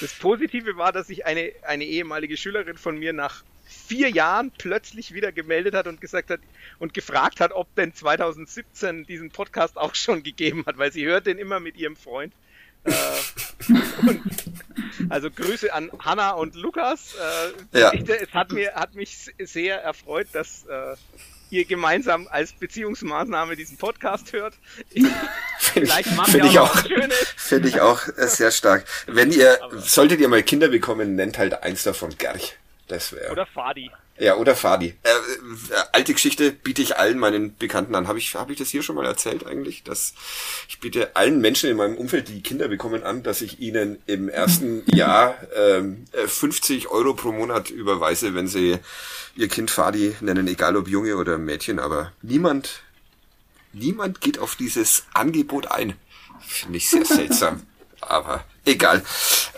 das Positive war, dass sich eine, eine ehemalige Schülerin von mir nach vier Jahren plötzlich wieder gemeldet hat und gesagt hat und gefragt hat, ob denn 2017 diesen Podcast auch schon gegeben hat, weil sie hört den immer mit ihrem Freund. Äh, [LAUGHS] also Grüße an Hanna und Lukas. Äh, ja. Ich, es hat, mir, hat mich sehr erfreut, dass äh, ihr gemeinsam als Beziehungsmaßnahme diesen Podcast hört. [LAUGHS] Vielleicht ich auch, finde ich auch sehr stark. Wenn ihr, Aber solltet ihr mal Kinder bekommen, nennt halt eins davon Gerch. Das wäre. Oder Fadi. Ja, oder Fadi. Äh, äh, alte Geschichte biete ich allen meinen Bekannten an. Habe ich, hab ich das hier schon mal erzählt eigentlich? Dass ich biete allen Menschen in meinem Umfeld, die Kinder bekommen, an, dass ich ihnen im ersten Jahr ähm, 50 Euro pro Monat überweise, wenn sie ihr Kind Fadi nennen, egal ob Junge oder Mädchen. Aber niemand, niemand geht auf dieses Angebot ein. Finde ich sehr seltsam. [LAUGHS] Aber egal.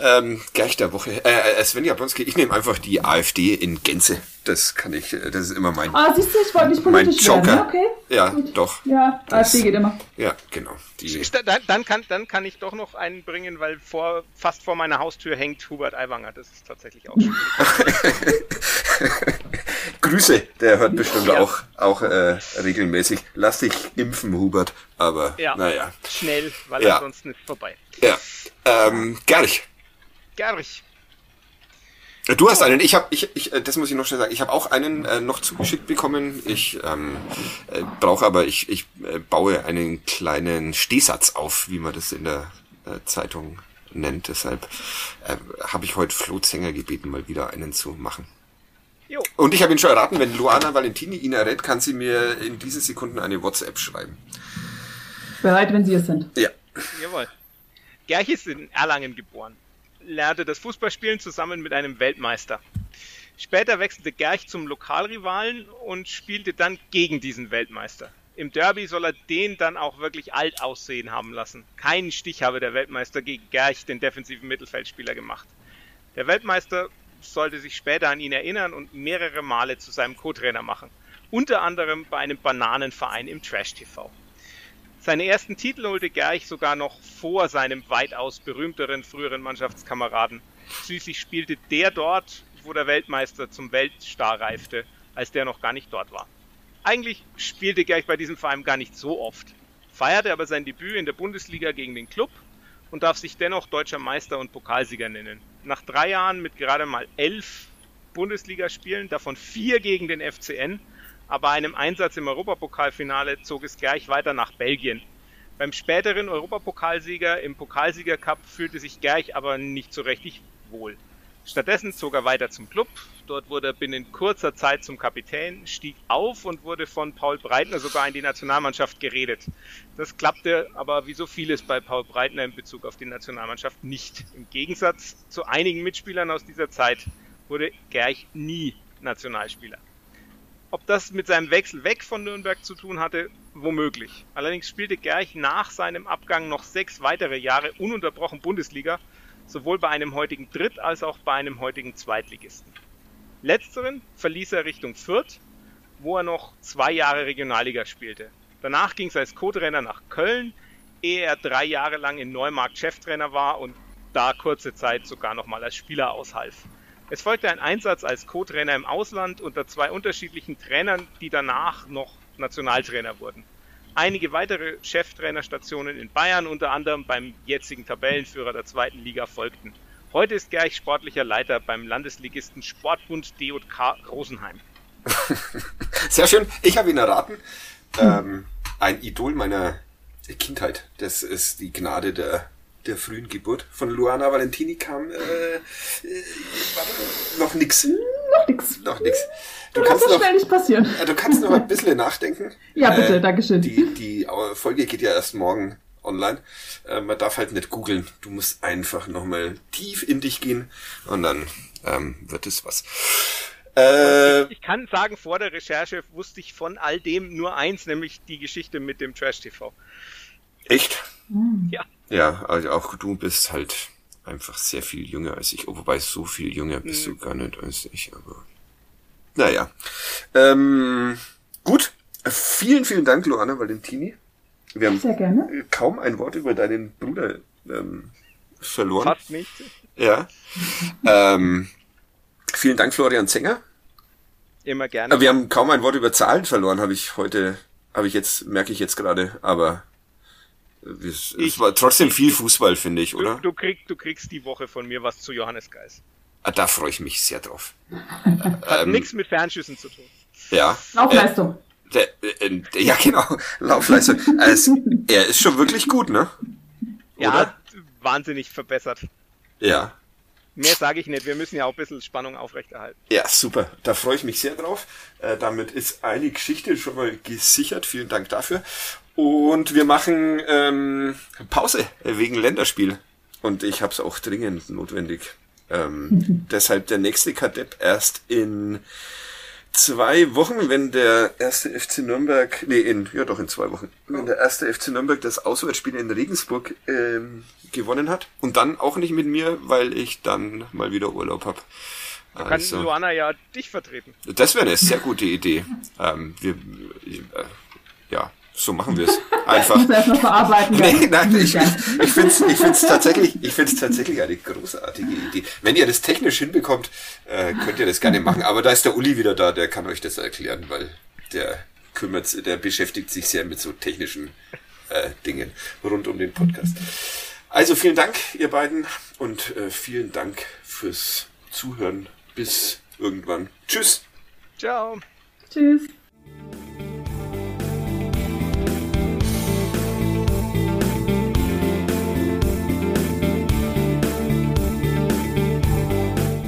Ähm, gleich der Woche. Äh, äh, Svenja Blonski, ich nehme einfach die AfD in Gänze. Das kann ich, äh, das ist immer mein. Ah, siehst du, ich wollte nicht politisch mein Joker. werden. Okay. Ja, Gut. doch. Ja, das, AfD geht immer. Ja, genau. Die dann, dann, kann, dann kann ich doch noch einen bringen, weil vor, fast vor meiner Haustür hängt Hubert Aiwanger. Das ist tatsächlich auch schon. [LAUGHS] Grüße, der hört bestimmt ja. auch, auch äh, regelmäßig. Lass dich impfen, Hubert. Aber ja. naja. Schnell, weil ja. ansonsten ist vorbei. Ja. Ähm, Gerch. Gerch. Du hast einen, ich habe, ich, ich, äh, das muss ich noch schnell sagen, ich habe auch einen äh, noch zugeschickt bekommen. Ich ähm, äh, brauche aber, ich, ich äh, baue einen kleinen Stehsatz auf, wie man das in der äh, Zeitung nennt. Deshalb äh, habe ich heute Flo Zenger gebeten, mal wieder einen zu machen. Jo. Und ich habe ihn schon erraten, wenn Luana Valentini ihn errät, kann sie mir in diesen Sekunden eine WhatsApp schreiben. Bereit, wenn Sie es sind. Ja. Jawohl. Gerch ist in Erlangen geboren lernte das Fußballspielen zusammen mit einem Weltmeister. Später wechselte Gerch zum Lokalrivalen und spielte dann gegen diesen Weltmeister. Im Derby soll er den dann auch wirklich alt aussehen haben lassen. Keinen Stich habe der Weltmeister gegen Gerch, den defensiven Mittelfeldspieler, gemacht. Der Weltmeister sollte sich später an ihn erinnern und mehrere Male zu seinem Co-Trainer machen. Unter anderem bei einem Bananenverein im Trash-TV. Seine ersten Titel holte Gerch sogar noch vor seinem weitaus berühmteren früheren Mannschaftskameraden. Schließlich spielte der dort, wo der Weltmeister zum Weltstar reifte, als der noch gar nicht dort war. Eigentlich spielte Gerch bei diesem Verein gar nicht so oft, feierte aber sein Debüt in der Bundesliga gegen den Club und darf sich dennoch deutscher Meister und Pokalsieger nennen. Nach drei Jahren mit gerade mal elf Bundesligaspielen, davon vier gegen den FCN, aber einem Einsatz im Europapokalfinale zog es gleich weiter nach Belgien. Beim späteren Europapokalsieger im Pokalsiegercup fühlte sich Gerch aber nicht so richtig wohl. Stattdessen zog er weiter zum Club. Dort wurde er binnen kurzer Zeit zum Kapitän, stieg auf und wurde von Paul Breitner sogar in die Nationalmannschaft geredet. Das klappte aber wie so vieles bei Paul Breitner in Bezug auf die Nationalmannschaft nicht. Im Gegensatz zu einigen Mitspielern aus dieser Zeit wurde Gerch nie Nationalspieler. Ob das mit seinem Wechsel weg von Nürnberg zu tun hatte, womöglich. Allerdings spielte Gerch nach seinem Abgang noch sechs weitere Jahre ununterbrochen Bundesliga, sowohl bei einem heutigen Dritt- als auch bei einem heutigen Zweitligisten. Letzteren verließ er Richtung Fürth, wo er noch zwei Jahre Regionalliga spielte. Danach ging es als Co-Trainer nach Köln, ehe er drei Jahre lang in Neumarkt Cheftrainer war und da kurze Zeit sogar noch mal als Spieler aushalf. Es folgte ein Einsatz als Co-Trainer im Ausland unter zwei unterschiedlichen Trainern, die danach noch Nationaltrainer wurden. Einige weitere Cheftrainerstationen in Bayern, unter anderem beim jetzigen Tabellenführer der zweiten Liga, folgten. Heute ist Gerch sportlicher Leiter beim Landesligisten Sportbund DJK Rosenheim. [LAUGHS] Sehr schön. Ich habe ihn erraten. Ähm, ein Idol meiner Kindheit. Das ist die Gnade der der frühen Geburt von Luana Valentini kam äh, äh, noch nix. Noch nix. Noch nix. Du das kannst so noch, schnell nicht passieren. Äh, du kannst noch ein bisschen nachdenken. [LAUGHS] Ja, bitte, äh, Dankeschön. Die, die Folge geht ja erst morgen online. Äh, man darf halt nicht googeln. Du musst einfach nochmal tief in dich gehen und dann ähm, wird es was. Äh, ich, ich, kann sagen, vor der Recherche wusste ich von all dem nur eins, nämlich die Geschichte mit dem Trash TV. Echt? Ja. Ja, also auch du bist halt einfach sehr viel jünger als ich. Oh, wobei so viel jünger bist mhm. du gar nicht als ich, aber. Naja. Ähm, gut. Vielen, vielen Dank, Luana Valentini. Wir haben sehr gerne. kaum ein Wort über deinen Bruder ähm, verloren. Fast nicht. Ja. [LAUGHS] ähm, vielen Dank, Florian Zenger. Immer gerne. Wir haben kaum ein Wort über Zahlen verloren, habe ich heute, habe ich jetzt, merke ich jetzt gerade, aber es, es war trotzdem viel Fußball, finde ich, oder? Du, du, krieg, du kriegst die Woche von mir was zu Johannes Geis. Ah, da freue ich mich sehr drauf. [LAUGHS] Hat ähm, nichts mit Fernschüssen zu tun. Ja. Laufleistung. Äh, der, äh, ja, genau. [LAUGHS] Laufleistung. Also, er ist schon wirklich gut, ne? Ja, Oder? wahnsinnig verbessert. Ja. Mehr sage ich nicht, wir müssen ja auch ein bisschen Spannung aufrechterhalten. Ja, super. Da freue ich mich sehr drauf. Äh, damit ist eine Geschichte schon mal gesichert. Vielen Dank dafür. Und wir machen ähm, Pause wegen Länderspiel. Und ich habe es auch dringend notwendig. Ähm, [LAUGHS] deshalb der nächste Kadepp erst in zwei Wochen, wenn der erste FC Nürnberg, nee, in, ja doch in zwei Wochen, wenn der erste FC Nürnberg das Auswärtsspiel in Regensburg ähm, gewonnen hat. Und dann auch nicht mit mir, weil ich dann mal wieder Urlaub hab. Da kann also, Luana ja dich vertreten. Das wäre eine sehr gute Idee. Ähm, wir, äh, ja, so machen wir es. Einfach. Ich muss erst noch verarbeiten. Nee, nein, ich, ich finde es ich find's tatsächlich, ich find's tatsächlich eine großartige Idee. Wenn ihr das technisch hinbekommt, äh, könnt ihr das gerne machen. Aber da ist der Uli wieder da, der kann euch das erklären, weil der kümmert, der beschäftigt sich sehr mit so technischen äh, Dingen rund um den Podcast. Also vielen Dank, ihr beiden, und äh, vielen Dank fürs Zuhören. Bis irgendwann. Tschüss. Ciao. Tschüss.